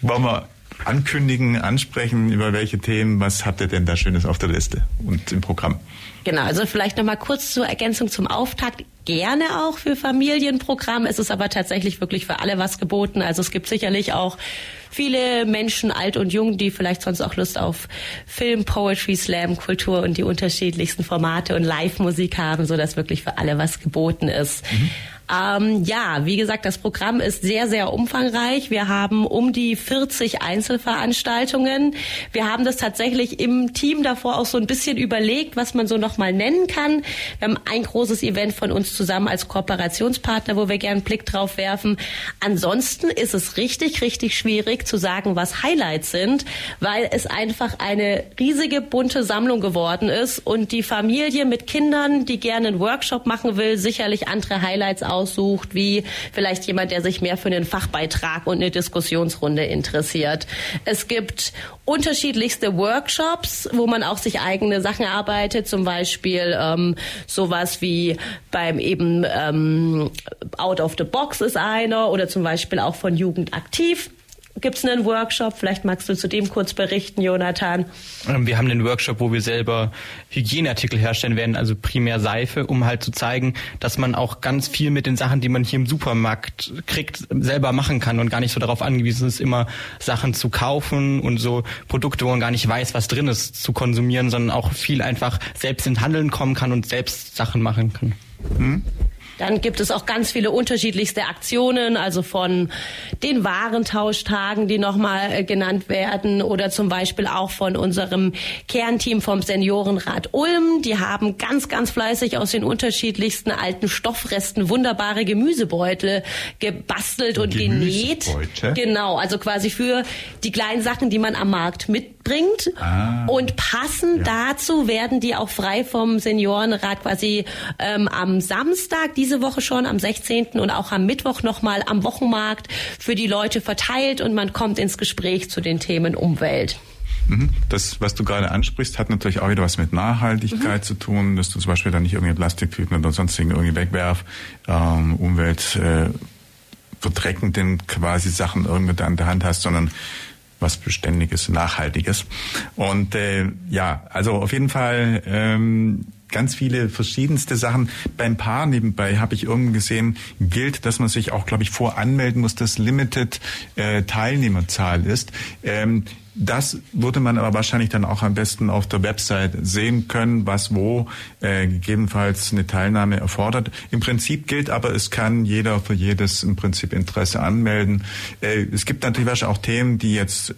wollen wir ankündigen, ansprechen, über welche Themen, was habt ihr denn da Schönes auf der Liste und im Programm? Genau, also vielleicht nochmal kurz zur Ergänzung zum Auftakt. Gerne auch für Familienprogramm. Es ist aber tatsächlich wirklich für alle was geboten. Also es gibt sicherlich auch viele Menschen, alt und jung, die vielleicht sonst auch Lust auf Film, Poetry, Slam, Kultur und die unterschiedlichsten Formate und Live-Musik haben, so dass wirklich für alle was geboten ist. Mhm. Ähm, ja, wie gesagt, das Programm ist sehr, sehr umfangreich. Wir haben um die 40 Einzelveranstaltungen. Wir haben das tatsächlich im Team davor auch so ein bisschen überlegt, was man so nochmal nennen kann. Wir haben ein großes Event von uns zusammen als Kooperationspartner, wo wir gerne einen Blick drauf werfen. Ansonsten ist es richtig, richtig schwierig zu sagen, was Highlights sind, weil es einfach eine riesige bunte Sammlung geworden ist und die Familie mit Kindern, die gerne einen Workshop machen will, sicherlich andere Highlights aussucht, wie vielleicht jemand, der sich mehr für einen Fachbeitrag und eine Diskussionsrunde interessiert. Es gibt unterschiedlichste Workshops, wo man auch sich eigene Sachen erarbeitet, zum Beispiel ähm, sowas wie beim eben ähm, Out of the Box ist einer oder zum Beispiel auch von Jugend aktiv gibt es einen Workshop? Vielleicht magst du zu dem kurz berichten, Jonathan. Ähm, wir haben einen Workshop, wo wir selber Hygieneartikel herstellen werden, also primär Seife, um halt zu zeigen, dass man auch ganz viel mit den Sachen, die man hier im Supermarkt kriegt, selber machen kann und gar nicht so darauf angewiesen ist, immer Sachen zu kaufen und so Produkte, wo man gar nicht weiß, was drin ist, zu konsumieren, sondern auch viel einfach selbst in Handeln kommen kann und selbst Sachen machen kann. Hm. Dann gibt es auch ganz viele unterschiedlichste Aktionen, also von den Warentauschtagen, die nochmal äh, genannt werden, oder zum Beispiel auch von unserem Kernteam vom Seniorenrat Ulm. Die haben ganz, ganz fleißig aus den unterschiedlichsten alten Stoffresten wunderbare Gemüsebeutel gebastelt und genäht. Genau, also quasi für die kleinen Sachen, die man am Markt mitbringt. Ah, und passend ja. dazu werden die auch frei vom Seniorenrat quasi ähm, am Samstag, diese Woche schon, am 16. und auch am Mittwoch nochmal am Wochenmarkt für die Leute verteilt und man kommt ins Gespräch zu den Themen Umwelt. Mhm. Das, was du gerade ansprichst, hat natürlich auch wieder was mit Nachhaltigkeit mhm. zu tun, dass du zum Beispiel dann nicht irgendwie Plastiktüten oder sonst irgendwie wegwerf, ähm, Umwelt äh, verdreckenden quasi Sachen irgendwie an der Hand hast, sondern was Beständiges, Nachhaltiges. Und äh, ja, also auf jeden Fall ähm, ganz viele verschiedenste Sachen. Beim Paar nebenbei habe ich irgendwie gesehen, gilt, dass man sich auch, glaube ich, voranmelden muss, dass Limited äh, Teilnehmerzahl ist. Ähm, das würde man aber wahrscheinlich dann auch am besten auf der Website sehen können, was wo äh, gegebenenfalls eine Teilnahme erfordert. Im Prinzip gilt aber, es kann jeder für jedes im Prinzip Interesse anmelden. Äh, es gibt natürlich auch Themen, die jetzt äh,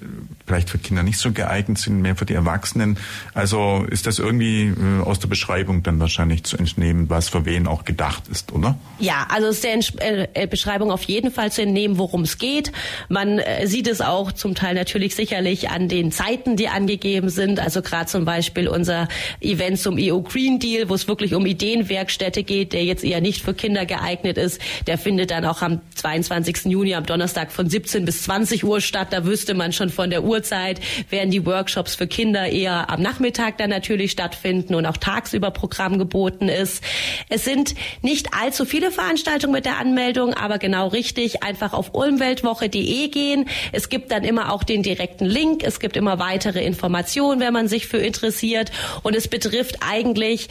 vielleicht für Kinder nicht so geeignet sind, mehr für die Erwachsenen. Also ist das irgendwie äh, aus der Beschreibung dann wahrscheinlich zu entnehmen, was für wen auch gedacht ist, oder? Ja, also ist der äh, äh, Beschreibung auf jeden Fall zu entnehmen, worum es geht. Man äh, sieht es auch zum Teil natürlich sicherlich an den Zeiten, die angegeben sind. Also gerade zum Beispiel unser Event zum EU Green Deal, wo es wirklich um Ideenwerkstätte geht, der jetzt eher nicht für Kinder geeignet ist. Der findet dann auch am 22. Juni am Donnerstag von 17 bis 20 Uhr statt. Da wüsste man schon von der Uhrzeit, während die Workshops für Kinder eher am Nachmittag dann natürlich stattfinden und auch tagsüber Programm geboten ist. Es sind nicht allzu viele Veranstaltungen mit der Anmeldung, aber genau richtig, einfach auf ulmweltwoche.de gehen. Es gibt dann immer auch den direkten Link Link. Es gibt immer weitere Informationen, wenn man sich für interessiert. Und es betrifft eigentlich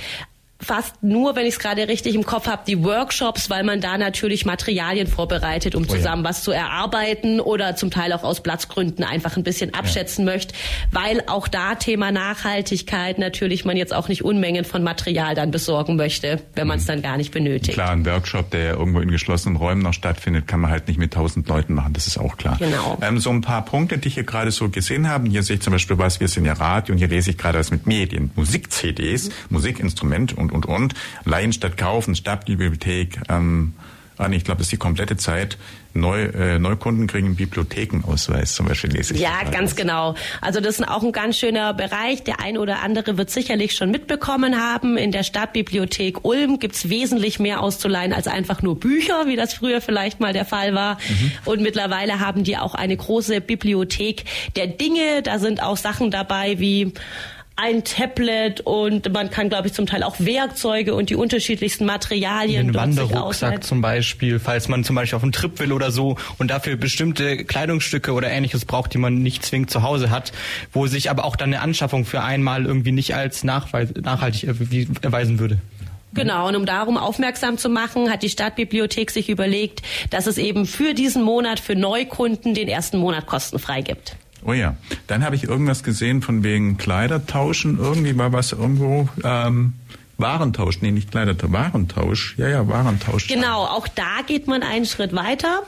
fast nur, wenn ich es gerade richtig im Kopf habe, die Workshops, weil man da natürlich Materialien vorbereitet, um zusammen oh ja. was zu erarbeiten oder zum Teil auch aus Platzgründen einfach ein bisschen abschätzen ja. möchte, weil auch da Thema Nachhaltigkeit natürlich man jetzt auch nicht Unmengen von Material dann besorgen möchte, wenn man es mhm. dann gar nicht benötigt. Klar, ein Workshop, der irgendwo in geschlossenen Räumen noch stattfindet, kann man halt nicht mit tausend Leuten machen, das ist auch klar. Genau. Ähm, so ein paar Punkte, die ich hier gerade so gesehen habe, hier sehe ich zum Beispiel was, wir sind ja Radio und hier lese ich gerade was mit Medien, Musik-CDs, mhm. Musikinstrument und und, und. Leihen statt kaufen, Stadtbibliothek, ähm, ah, ich glaube, das ist die komplette Zeit. Neu, äh, Neukunden kriegen einen Bibliothekenausweis zum Beispiel lese ich. Ja, ganz genau. Also das ist auch ein ganz schöner Bereich. Der ein oder andere wird sicherlich schon mitbekommen haben. In der Stadtbibliothek Ulm gibt's wesentlich mehr auszuleihen als einfach nur Bücher, wie das früher vielleicht mal der Fall war. Mhm. Und mittlerweile haben die auch eine große Bibliothek der Dinge. Da sind auch Sachen dabei wie ein Tablet und man kann, glaube ich, zum Teil auch Werkzeuge und die unterschiedlichsten Materialien. Ein Wanderrucksack zum Beispiel, falls man zum Beispiel auf einen Trip will oder so und dafür bestimmte Kleidungsstücke oder ähnliches braucht, die man nicht zwingend zu Hause hat, wo sich aber auch dann eine Anschaffung für einmal irgendwie nicht als nachhaltig erweisen würde. Genau, und um darum aufmerksam zu machen, hat die Stadtbibliothek sich überlegt, dass es eben für diesen Monat für Neukunden den ersten Monat kostenfrei gibt. Oh ja, dann habe ich irgendwas gesehen von wegen Kleidertauschen. Irgendwie war was irgendwo. Ähm Warentausch, nee, nicht Kleidertausch, Warentausch. Ja, ja, Warentausch. Genau, auch da geht man einen Schritt weiter.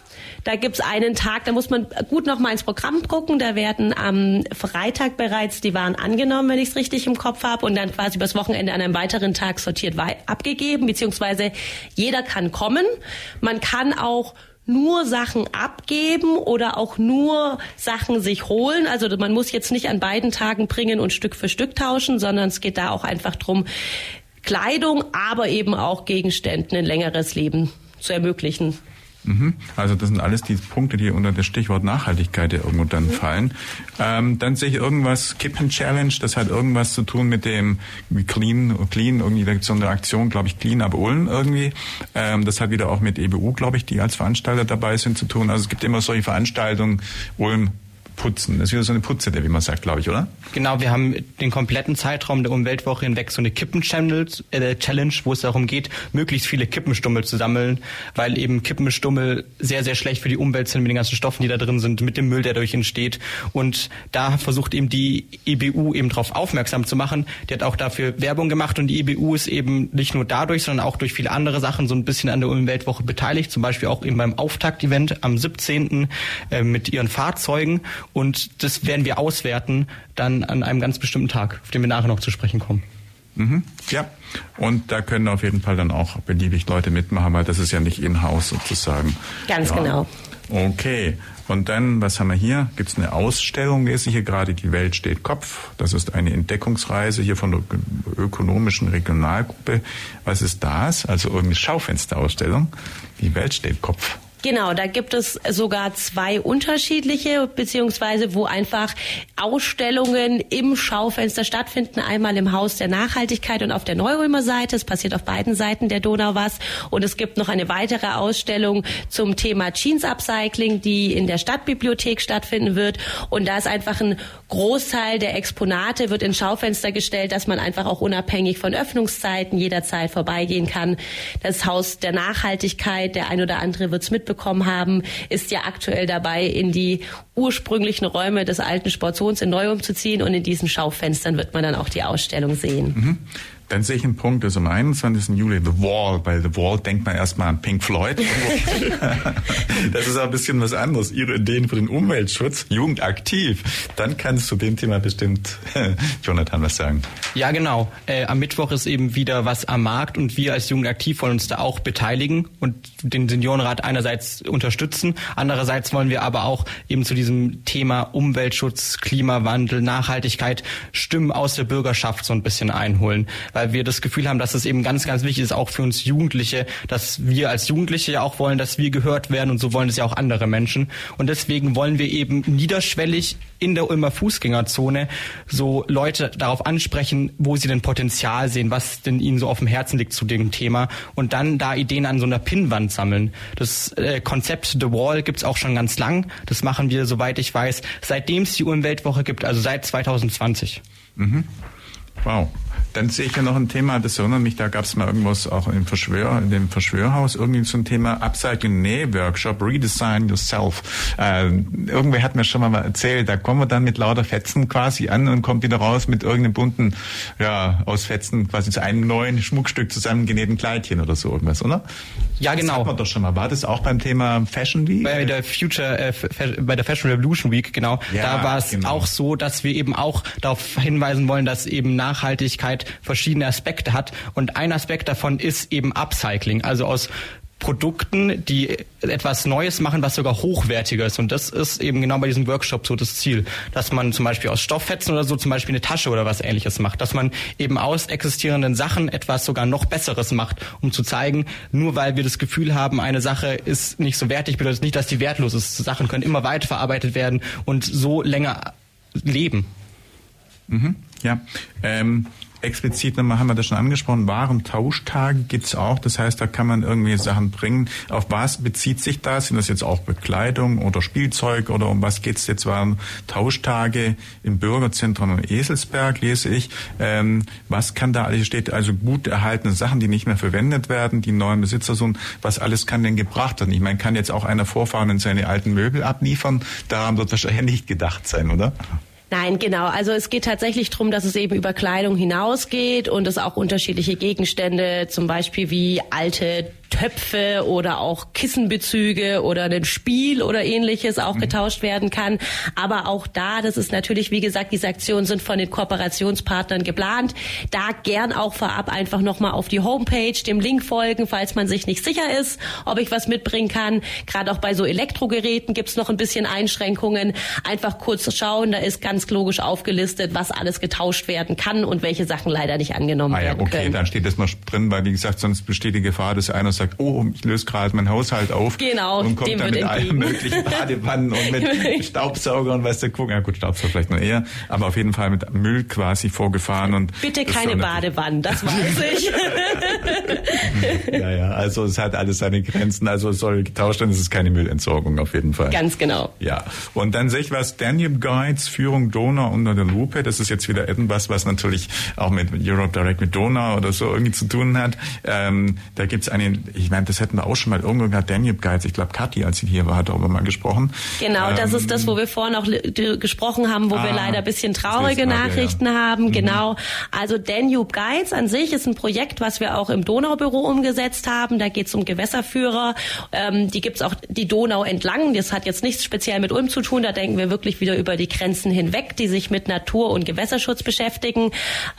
Da gibt's einen Tag, da muss man gut noch mal ins Programm gucken. Da werden am Freitag bereits die Waren angenommen, wenn ich es richtig im Kopf habe, und dann quasi übers Wochenende an einem weiteren Tag sortiert abgegeben, beziehungsweise jeder kann kommen. Man kann auch nur Sachen abgeben oder auch nur Sachen sich holen. Also man muss jetzt nicht an beiden Tagen bringen und Stück für Stück tauschen, sondern es geht da auch einfach drum, Kleidung, aber eben auch Gegenständen ein längeres Leben zu ermöglichen. Mhm. Also das sind alles die Punkte, die unter das Stichwort Nachhaltigkeit ja irgendwo dann fallen. Ähm, dann sehe ich irgendwas, Kippen Challenge, das hat irgendwas zu tun mit dem Clean, Clean, irgendwie, da gibt es so eine Aktion, glaube ich, Clean aber Ulm irgendwie. Ähm, das hat wieder auch mit EBU, glaube ich, die als Veranstalter dabei sind, zu tun. Also es gibt immer solche Veranstaltungen, Ulm putzen. Das ist wieder so eine Putzette, wie man sagt, glaube ich, oder? Genau, wir haben den kompletten Zeitraum der Umweltwoche hinweg so eine Kippen-Challenge, äh, wo es darum geht, möglichst viele Kippenstummel zu sammeln, weil eben Kippenstummel sehr, sehr schlecht für die Umwelt sind mit den ganzen Stoffen, die da drin sind, mit dem Müll, der dadurch entsteht. Und da versucht eben die EBU eben darauf aufmerksam zu machen. Die hat auch dafür Werbung gemacht und die EBU ist eben nicht nur dadurch, sondern auch durch viele andere Sachen so ein bisschen an der Umweltwoche beteiligt, zum Beispiel auch eben beim Auftakt-Event am 17. Äh, mit ihren Fahrzeugen und das werden wir auswerten dann an einem ganz bestimmten Tag, auf den wir nachher noch zu sprechen kommen. Mhm. Ja, und da können auf jeden Fall dann auch beliebig Leute mitmachen, weil das ist ja nicht in-house sozusagen. Ganz ja. genau. Okay. Und dann, was haben wir hier? Gibt es eine Ausstellung, lese ich hier gerade, Die Welt steht Kopf. Das ist eine Entdeckungsreise hier von der ökonomischen Regionalgruppe. Was ist das? Also irgendeine Schaufensterausstellung. Die Welt steht Kopf. Genau, da gibt es sogar zwei unterschiedliche, beziehungsweise wo einfach Ausstellungen im Schaufenster stattfinden. Einmal im Haus der Nachhaltigkeit und auf der Neu-Ulmer Seite. Es passiert auf beiden Seiten der Donau was. Und es gibt noch eine weitere Ausstellung zum Thema Jeans Upcycling, die in der Stadtbibliothek stattfinden wird. Und da ist einfach ein Großteil der Exponate wird in Schaufenster gestellt, dass man einfach auch unabhängig von Öffnungszeiten jederzeit vorbeigehen kann. Das Haus der Nachhaltigkeit, der ein oder andere wird es mitbekommen haben, ist ja aktuell dabei, in die ursprünglichen Räume des alten Sportzons in Neu umzuziehen und in diesen Schaufenstern wird man dann auch die Ausstellung sehen. Mhm. Dann sehe ich einen Punkt, ist am 21. Juli The Wall. Bei The Wall denkt man erstmal an Pink Floyd. das ist auch ein bisschen was anderes. Ihre Ideen für den Umweltschutz, Jugend aktiv. Dann kannst du dem Thema bestimmt Jonathan was sagen. Ja, genau. Äh, am Mittwoch ist eben wieder was am Markt und wir als Jugend aktiv wollen uns da auch beteiligen und den Seniorenrat einerseits unterstützen. Andererseits wollen wir aber auch eben zu diesem Thema Umweltschutz, Klimawandel, Nachhaltigkeit Stimmen aus der Bürgerschaft so ein bisschen einholen weil wir das Gefühl haben, dass es eben ganz, ganz wichtig ist, auch für uns Jugendliche, dass wir als Jugendliche ja auch wollen, dass wir gehört werden und so wollen es ja auch andere Menschen. Und deswegen wollen wir eben niederschwellig in der Ulmer Fußgängerzone so Leute darauf ansprechen, wo sie denn Potenzial sehen, was denn ihnen so auf dem Herzen liegt zu dem Thema und dann da Ideen an so einer Pinnwand sammeln. Das äh, Konzept The Wall gibt's auch schon ganz lang. Das machen wir, soweit ich weiß, seitdem es die Umweltwoche gibt, also seit 2020. Mhm. Wow. Dann sehe ich ja noch ein Thema, das erinnert mich, da gab es mal irgendwas auch im Verschwör, in dem Verschwörhaus, irgendwie so ein Thema Upcycling Nee Workshop, Redesign Yourself. Äh, irgendwer hat mir schon mal erzählt, da kommen wir dann mit lauter Fetzen quasi an und kommt wieder raus mit irgendeinem bunten, ja, aus Fetzen quasi zu einem neuen Schmuckstück zusammengenähten Kleidchen oder so irgendwas, oder? Ja, genau. Das hat man doch schon mal. War das auch beim Thema Fashion Week? Bei der Future, äh, bei der Fashion Revolution Week, genau. Ja, da war es genau. auch so, dass wir eben auch darauf hinweisen wollen, dass eben Nachhaltigkeit verschiedene Aspekte hat. Und ein Aspekt davon ist eben Upcycling, also aus Produkten, die etwas Neues machen, was sogar hochwertiger ist. Und das ist eben genau bei diesem Workshop so das Ziel, dass man zum Beispiel aus Stofffetzen oder so zum Beispiel eine Tasche oder was ähnliches macht, dass man eben aus existierenden Sachen etwas sogar noch Besseres macht, um zu zeigen, nur weil wir das Gefühl haben, eine Sache ist nicht so wertig, bedeutet nicht, dass die wertlos ist. Sachen können immer weiterverarbeitet werden und so länger leben. Mhm, ja. Ähm explizit nochmal haben wir das schon angesprochen, Warentauschtage gibt's auch. Das heißt, da kann man irgendwie Sachen bringen. Auf was bezieht sich das? Sind das jetzt auch Bekleidung oder Spielzeug oder um was geht's jetzt? Waren Tauschtage im Bürgerzentrum in Eselsberg, lese ich. Ähm, was kann da alles steht? Also gut erhaltene Sachen, die nicht mehr verwendet werden, die neuen Besitzer sind. Was alles kann denn gebracht werden? Ich meine, kann jetzt auch einer vorfahren und seine alten Möbel abliefern? Daran wird wahrscheinlich nicht gedacht sein, oder? Nein, genau. Also es geht tatsächlich darum, dass es eben über Kleidung hinausgeht und es auch unterschiedliche Gegenstände, zum Beispiel wie alte Töpfe oder auch Kissenbezüge oder ein Spiel oder ähnliches auch mhm. getauscht werden kann. Aber auch da, das ist natürlich, wie gesagt, diese Aktionen sind von den Kooperationspartnern geplant. Da gern auch vorab einfach nochmal auf die Homepage, dem Link folgen, falls man sich nicht sicher ist, ob ich was mitbringen kann. Gerade auch bei so Elektrogeräten gibt's noch ein bisschen Einschränkungen. Einfach kurz schauen, da ist ganz logisch aufgelistet, was alles getauscht werden kann und welche Sachen leider nicht angenommen ah, ja, werden okay, können. dann steht das mal drin, weil wie gesagt, sonst besteht die Gefahr, dass einer sagt, oh, ich löse gerade meinen Haushalt auf. Genau, und kommt dann mit allen möglichen Badewannen und mit Staubsauger und weißt du, gucken, ja gut, Staubsauger vielleicht noch eher, aber auf jeden Fall mit Müll quasi vorgefahren und bitte keine so Badewannen, das weiß ich. ja, ja, also es hat alles seine Grenzen, also es soll getauscht werden, es ist keine Müllentsorgung auf jeden Fall. Ganz genau. Ja, und dann sehe ich was, Danube Guides, Führung Donau unter der Lupe, das ist jetzt wieder etwas, was natürlich auch mit Europe Direct mit Donau oder so irgendwie zu tun hat. Ähm, da gibt's einen, ich meine, das hätten wir auch schon mal irgendwo gehabt, Danube Guides, ich glaube Kathi, als sie hier war, hat darüber mal gesprochen. Genau, ähm, das ist das, wo wir vorhin auch gesprochen haben, wo ah, wir leider ein bisschen traurige Nachrichten ja. haben. Mhm. Genau. Also Danube Guides an sich ist ein Projekt, was wir auch im Donaubüro umgesetzt haben. Da geht es um Gewässerführer. Ähm, die gibt's auch die Donau entlang. Das hat jetzt nichts speziell mit Ulm zu tun. Da denken wir wirklich wieder über die Grenzen hinweg, die sich mit Natur- und Gewässerschutz beschäftigen.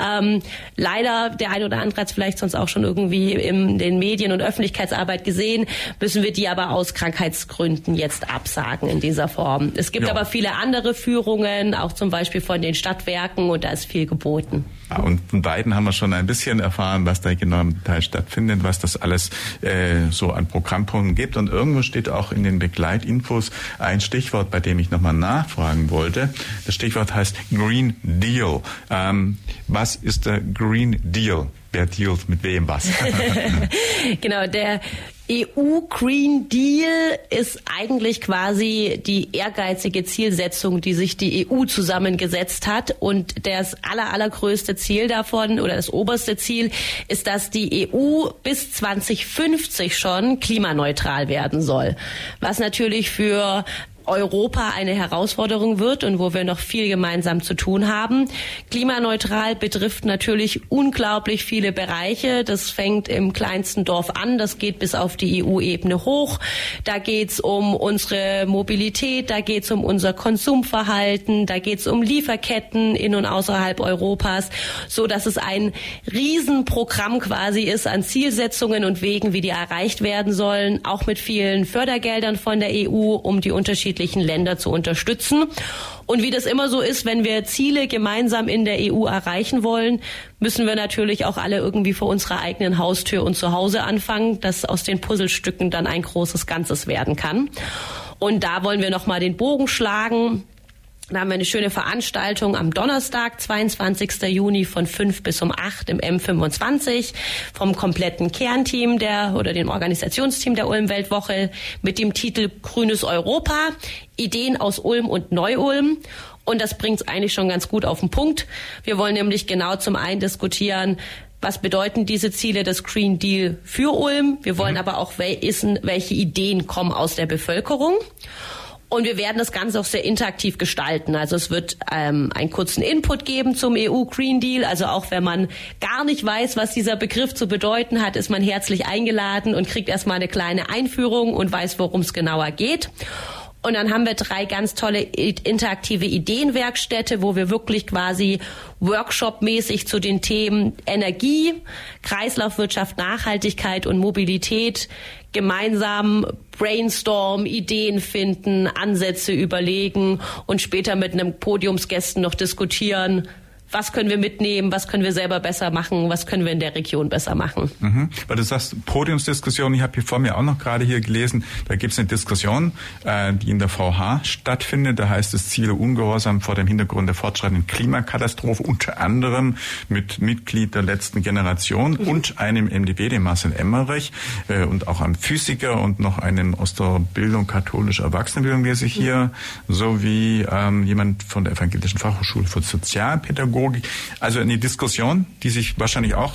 Ähm, leider, der eine oder andere hat es vielleicht sonst auch schon irgendwie in den Medien und Öffentlichkeitsarbeit gesehen, müssen wir die aber aus Krankheitsgründen jetzt absagen in dieser Form. Es gibt ja. aber viele andere Führungen, auch zum Beispiel von den Stadtwerken und da ist viel geboten. Ja, und von beiden haben wir schon ein bisschen erfahren, was da genau im Teil stattfindet, was das alles äh, so an Programmpunkten gibt. Und irgendwo steht auch in den Begleitinfos ein Stichwort, bei dem ich nochmal nachfragen wollte. Das Stichwort heißt Green Deal. Ähm, was ist der Green Deal? Wer dealt mit wem was? genau, der EU Green Deal ist eigentlich quasi die ehrgeizige Zielsetzung, die sich die EU zusammengesetzt hat. Und das aller, allergrößte Ziel davon oder das oberste Ziel ist, dass die EU bis 2050 schon klimaneutral werden soll. Was natürlich für Europa eine Herausforderung wird und wo wir noch viel gemeinsam zu tun haben. Klimaneutral betrifft natürlich unglaublich viele Bereiche. Das fängt im kleinsten Dorf an, das geht bis auf die EU-Ebene hoch. Da geht's um unsere Mobilität, da geht's um unser Konsumverhalten, da geht's um Lieferketten in und außerhalb Europas, so dass es ein Riesenprogramm quasi ist an Zielsetzungen und Wegen, wie die erreicht werden sollen, auch mit vielen Fördergeldern von der EU, um die unterschiedlichen unterschiedlichen Länder zu unterstützen. Und wie das immer so ist, wenn wir Ziele gemeinsam in der EU erreichen wollen, müssen wir natürlich auch alle irgendwie vor unserer eigenen Haustür und zu Hause anfangen, dass aus den Puzzlestücken dann ein großes Ganzes werden kann. Und da wollen wir nochmal den Bogen schlagen. Da haben wir eine schöne Veranstaltung am Donnerstag, 22. Juni von 5 bis um 8 im M25 vom kompletten Kernteam der oder dem Organisationsteam der Ulm Weltwoche mit dem Titel Grünes Europa, Ideen aus Ulm und Neu-Ulm. Und das bringt es eigentlich schon ganz gut auf den Punkt. Wir wollen nämlich genau zum einen diskutieren, was bedeuten diese Ziele des Green Deal für Ulm? Wir wollen mhm. aber auch wissen, welche Ideen kommen aus der Bevölkerung. Und wir werden das Ganze auch sehr interaktiv gestalten. Also es wird ähm, einen kurzen Input geben zum EU Green Deal. Also auch wenn man gar nicht weiß, was dieser Begriff zu bedeuten hat, ist man herzlich eingeladen und kriegt erstmal eine kleine Einführung und weiß, worum es genauer geht. Und dann haben wir drei ganz tolle interaktive Ideenwerkstätte, wo wir wirklich quasi workshopmäßig zu den Themen Energie, Kreislaufwirtschaft, Nachhaltigkeit und Mobilität gemeinsam brainstorm, Ideen finden, Ansätze überlegen und später mit einem Podiumsgästen noch diskutieren, was können wir mitnehmen, was können wir selber besser machen, was können wir in der Region besser machen. Mhm. Weil du sagst Podiumsdiskussion, ich habe hier vor mir auch noch gerade hier gelesen, da gibt es eine Diskussion, äh, die in der VH stattfindet. Da heißt es Ziele Ungehorsam vor dem Hintergrund der fortschreitenden Klimakatastrophe, unter anderem mit Mitglied der letzten Generation mhm. und einem MDB, dem Marcel Emmerich, äh, und auch einem Physiker und noch einem aus der Bildung katholischer Erwachsenenbildung lese ich hier, mhm. sowie ähm, jemand von der Evangelischen Fachhochschule für Sozialpädagogik Pädagogik. Also eine Diskussion, die sich wahrscheinlich auch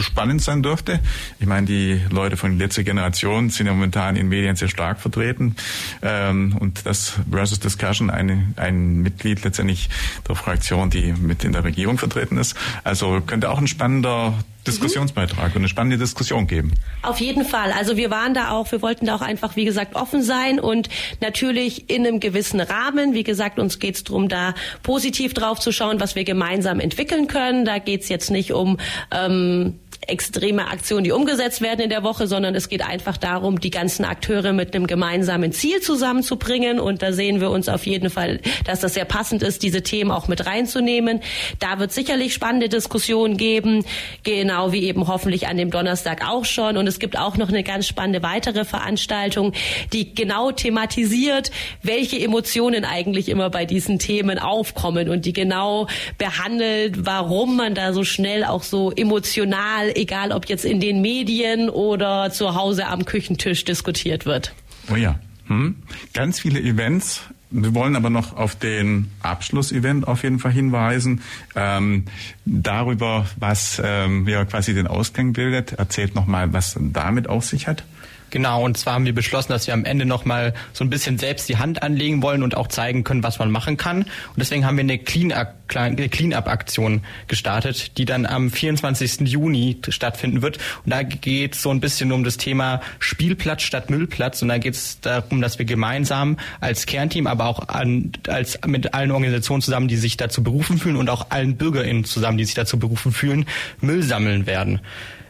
spannend sein dürfte. Ich meine, die Leute von letzter Generation sind ja momentan in Medien sehr stark vertreten. Ähm, und das Versus Discussion, eine, ein Mitglied letztendlich der Fraktion, die mit in der Regierung vertreten ist. Also könnte auch ein spannender Diskussionsbeitrag und eine spannende Diskussion geben. Auf jeden Fall. Also wir waren da auch, wir wollten da auch einfach, wie gesagt, offen sein und natürlich in einem gewissen Rahmen. Wie gesagt, uns geht es darum, da positiv drauf zu schauen, was wir gemeinsam entwickeln können. Da geht es jetzt nicht um ähm, extreme Aktionen, die umgesetzt werden in der Woche, sondern es geht einfach darum, die ganzen Akteure mit einem gemeinsamen Ziel zusammenzubringen. Und da sehen wir uns auf jeden Fall, dass das sehr passend ist, diese Themen auch mit reinzunehmen. Da wird sicherlich spannende Diskussionen geben. Genau wie eben hoffentlich an dem Donnerstag auch schon. Und es gibt auch noch eine ganz spannende weitere Veranstaltung, die genau thematisiert, welche Emotionen eigentlich immer bei diesen Themen aufkommen und die genau behandelt, warum man da so schnell auch so emotional, egal ob jetzt in den Medien oder zu Hause am Küchentisch diskutiert wird. Oh ja. Hm. Ganz viele Events wir wollen aber noch auf den Abschlussevent auf jeden Fall hinweisen. Ähm, darüber, was ähm, ja quasi den Ausgang bildet, erzählt nochmal, was damit auf sich hat. Genau, und zwar haben wir beschlossen, dass wir am Ende nochmal so ein bisschen selbst die Hand anlegen wollen und auch zeigen können, was man machen kann. Und deswegen haben wir eine Clean-Up-Aktion gestartet, die dann am 24. Juni stattfinden wird. Und da geht es so ein bisschen um das Thema Spielplatz statt Müllplatz. Und da geht es darum, dass wir gemeinsam als Kernteam, aber auch an, als mit allen Organisationen zusammen, die sich dazu berufen fühlen und auch allen BürgerInnen zusammen, die sich dazu berufen fühlen, Müll sammeln werden.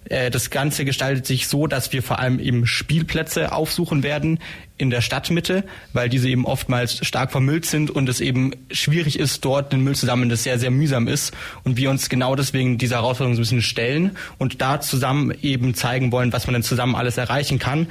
Äh, das Ganze gestaltet sich so, dass wir vor allem eben Spielplätze aufsuchen werden in der Stadtmitte, weil diese eben oftmals stark vermüllt sind und es eben schwierig ist, dort den Müll zu sammeln, das sehr, sehr mühsam ist. Und wir uns genau deswegen dieser Herausforderung so ein bisschen stellen und da zusammen eben zeigen wollen, was man denn zusammen alles erreichen kann.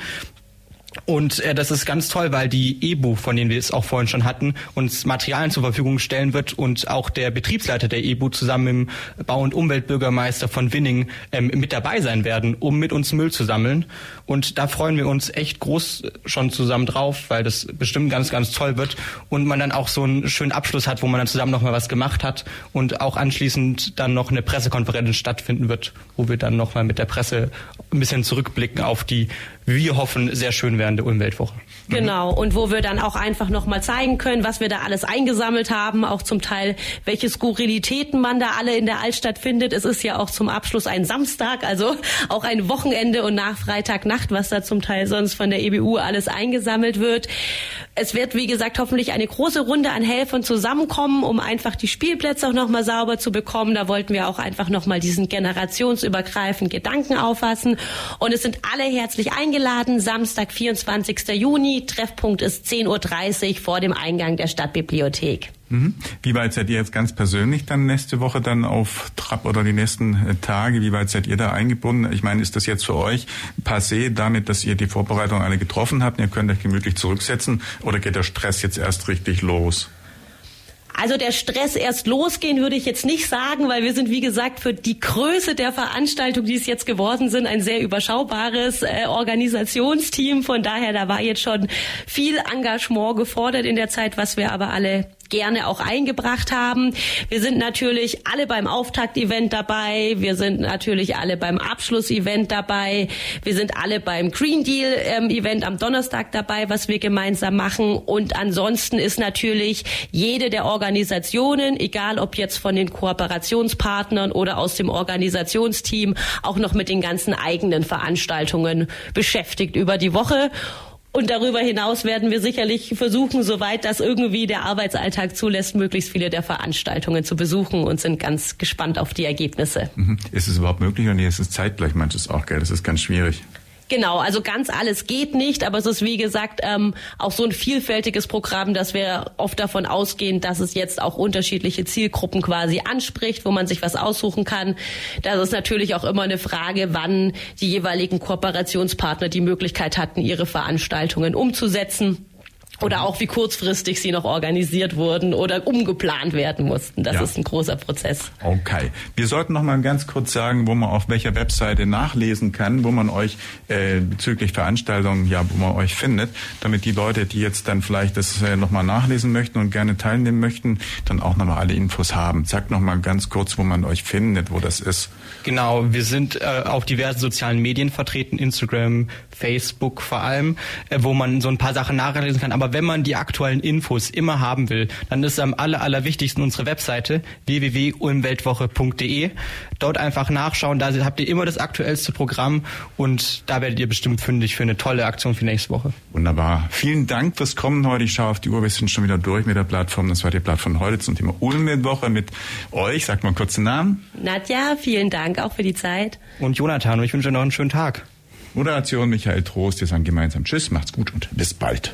Und äh, das ist ganz toll, weil die EBU, von denen wir es auch vorhin schon hatten, uns Materialien zur Verfügung stellen wird und auch der Betriebsleiter der EBU zusammen mit dem Bau- und Umweltbürgermeister von Winning ähm, mit dabei sein werden, um mit uns Müll zu sammeln. Und da freuen wir uns echt groß schon zusammen drauf, weil das bestimmt ganz, ganz toll wird und man dann auch so einen schönen Abschluss hat, wo man dann zusammen nochmal was gemacht hat und auch anschließend dann noch eine Pressekonferenz stattfinden wird, wo wir dann nochmal mit der Presse ein bisschen zurückblicken auf die wir hoffen, sehr schön währende Umweltwoche. Genau, und wo wir dann auch einfach nochmal zeigen können, was wir da alles eingesammelt haben, auch zum Teil, welche Skurrilitäten man da alle in der Altstadt findet. Es ist ja auch zum Abschluss ein Samstag, also auch ein Wochenende und nach Freitagnacht, was da zum Teil sonst von der EBU alles eingesammelt wird. Es wird, wie gesagt, hoffentlich eine große Runde an Helfern zusammenkommen, um einfach die Spielplätze auch nochmal sauber zu bekommen. Da wollten wir auch einfach nochmal diesen generationsübergreifenden Gedanken auffassen. Und es sind alle herzlich eingeladen. Samstag, 24. Juni. Treffpunkt ist 10.30 Uhr vor dem Eingang der Stadtbibliothek. Mhm. Wie weit seid ihr jetzt ganz persönlich dann nächste Woche dann auf Trab oder die nächsten äh, Tage? Wie weit seid ihr da eingebunden? Ich meine, ist das jetzt für euch passé damit, dass ihr die Vorbereitung alle getroffen habt? Ihr könnt euch gemütlich zurücksetzen oder geht der Stress jetzt erst richtig los? Also der Stress erst losgehen würde ich jetzt nicht sagen, weil wir sind, wie gesagt, für die Größe der Veranstaltung, die es jetzt geworden sind, ein sehr überschaubares äh, Organisationsteam. Von daher, da war jetzt schon viel Engagement gefordert in der Zeit, was wir aber alle gerne auch eingebracht haben. Wir sind natürlich alle beim Auftakt-Event dabei. Wir sind natürlich alle beim Abschluss-Event dabei. Wir sind alle beim Green Deal-Event ähm, am Donnerstag dabei, was wir gemeinsam machen. Und ansonsten ist natürlich jede der Organisationen, egal ob jetzt von den Kooperationspartnern oder aus dem Organisationsteam, auch noch mit den ganzen eigenen Veranstaltungen beschäftigt über die Woche. Und darüber hinaus werden wir sicherlich versuchen, soweit das irgendwie der Arbeitsalltag zulässt, möglichst viele der Veranstaltungen zu besuchen und sind ganz gespannt auf die Ergebnisse. Mhm. Ist es überhaupt möglich? Und nee, ist es zeitgleich manches auch, gell? Das ist ganz schwierig. Genau, also ganz alles geht nicht, aber es ist wie gesagt ähm, auch so ein vielfältiges Programm, dass wir oft davon ausgehen, dass es jetzt auch unterschiedliche Zielgruppen quasi anspricht, wo man sich was aussuchen kann. Das ist natürlich auch immer eine Frage, wann die jeweiligen Kooperationspartner die Möglichkeit hatten, ihre Veranstaltungen umzusetzen. Oder auch wie kurzfristig sie noch organisiert wurden oder umgeplant werden mussten. Das ja. ist ein großer Prozess. Okay. Wir sollten noch mal ganz kurz sagen, wo man auf welcher Webseite nachlesen kann, wo man euch äh, bezüglich Veranstaltungen, ja, wo man euch findet, damit die Leute, die jetzt dann vielleicht das äh, noch mal nachlesen möchten und gerne teilnehmen möchten, dann auch noch mal alle Infos haben. Sagt noch mal ganz kurz, wo man euch findet, wo das ist. Genau, wir sind äh, auf diversen sozialen Medien vertreten, Instagram, Facebook vor allem, äh, wo man so ein paar Sachen nachlesen kann. Aber wenn man die aktuellen Infos immer haben will, dann ist am aller, allerwichtigsten unsere Webseite www.ulmweltwoche.de. Dort einfach nachschauen, da habt ihr immer das aktuellste Programm und da werdet ihr bestimmt fündig für eine tolle Aktion für nächste Woche. Wunderbar. Vielen Dank fürs Kommen heute. Ich schaue auf die Uhr, wir sind schon wieder durch mit der Plattform. Das war die Plattform heute zum Thema Ulmweltwoche mit euch. Sagt mal kurz den Namen. Nadja, vielen Dank auch für die Zeit. Und Jonathan, und ich wünsche noch einen schönen Tag. Moderation Michael Trost. Wir sagen gemeinsam Tschüss, macht's gut und bis bald.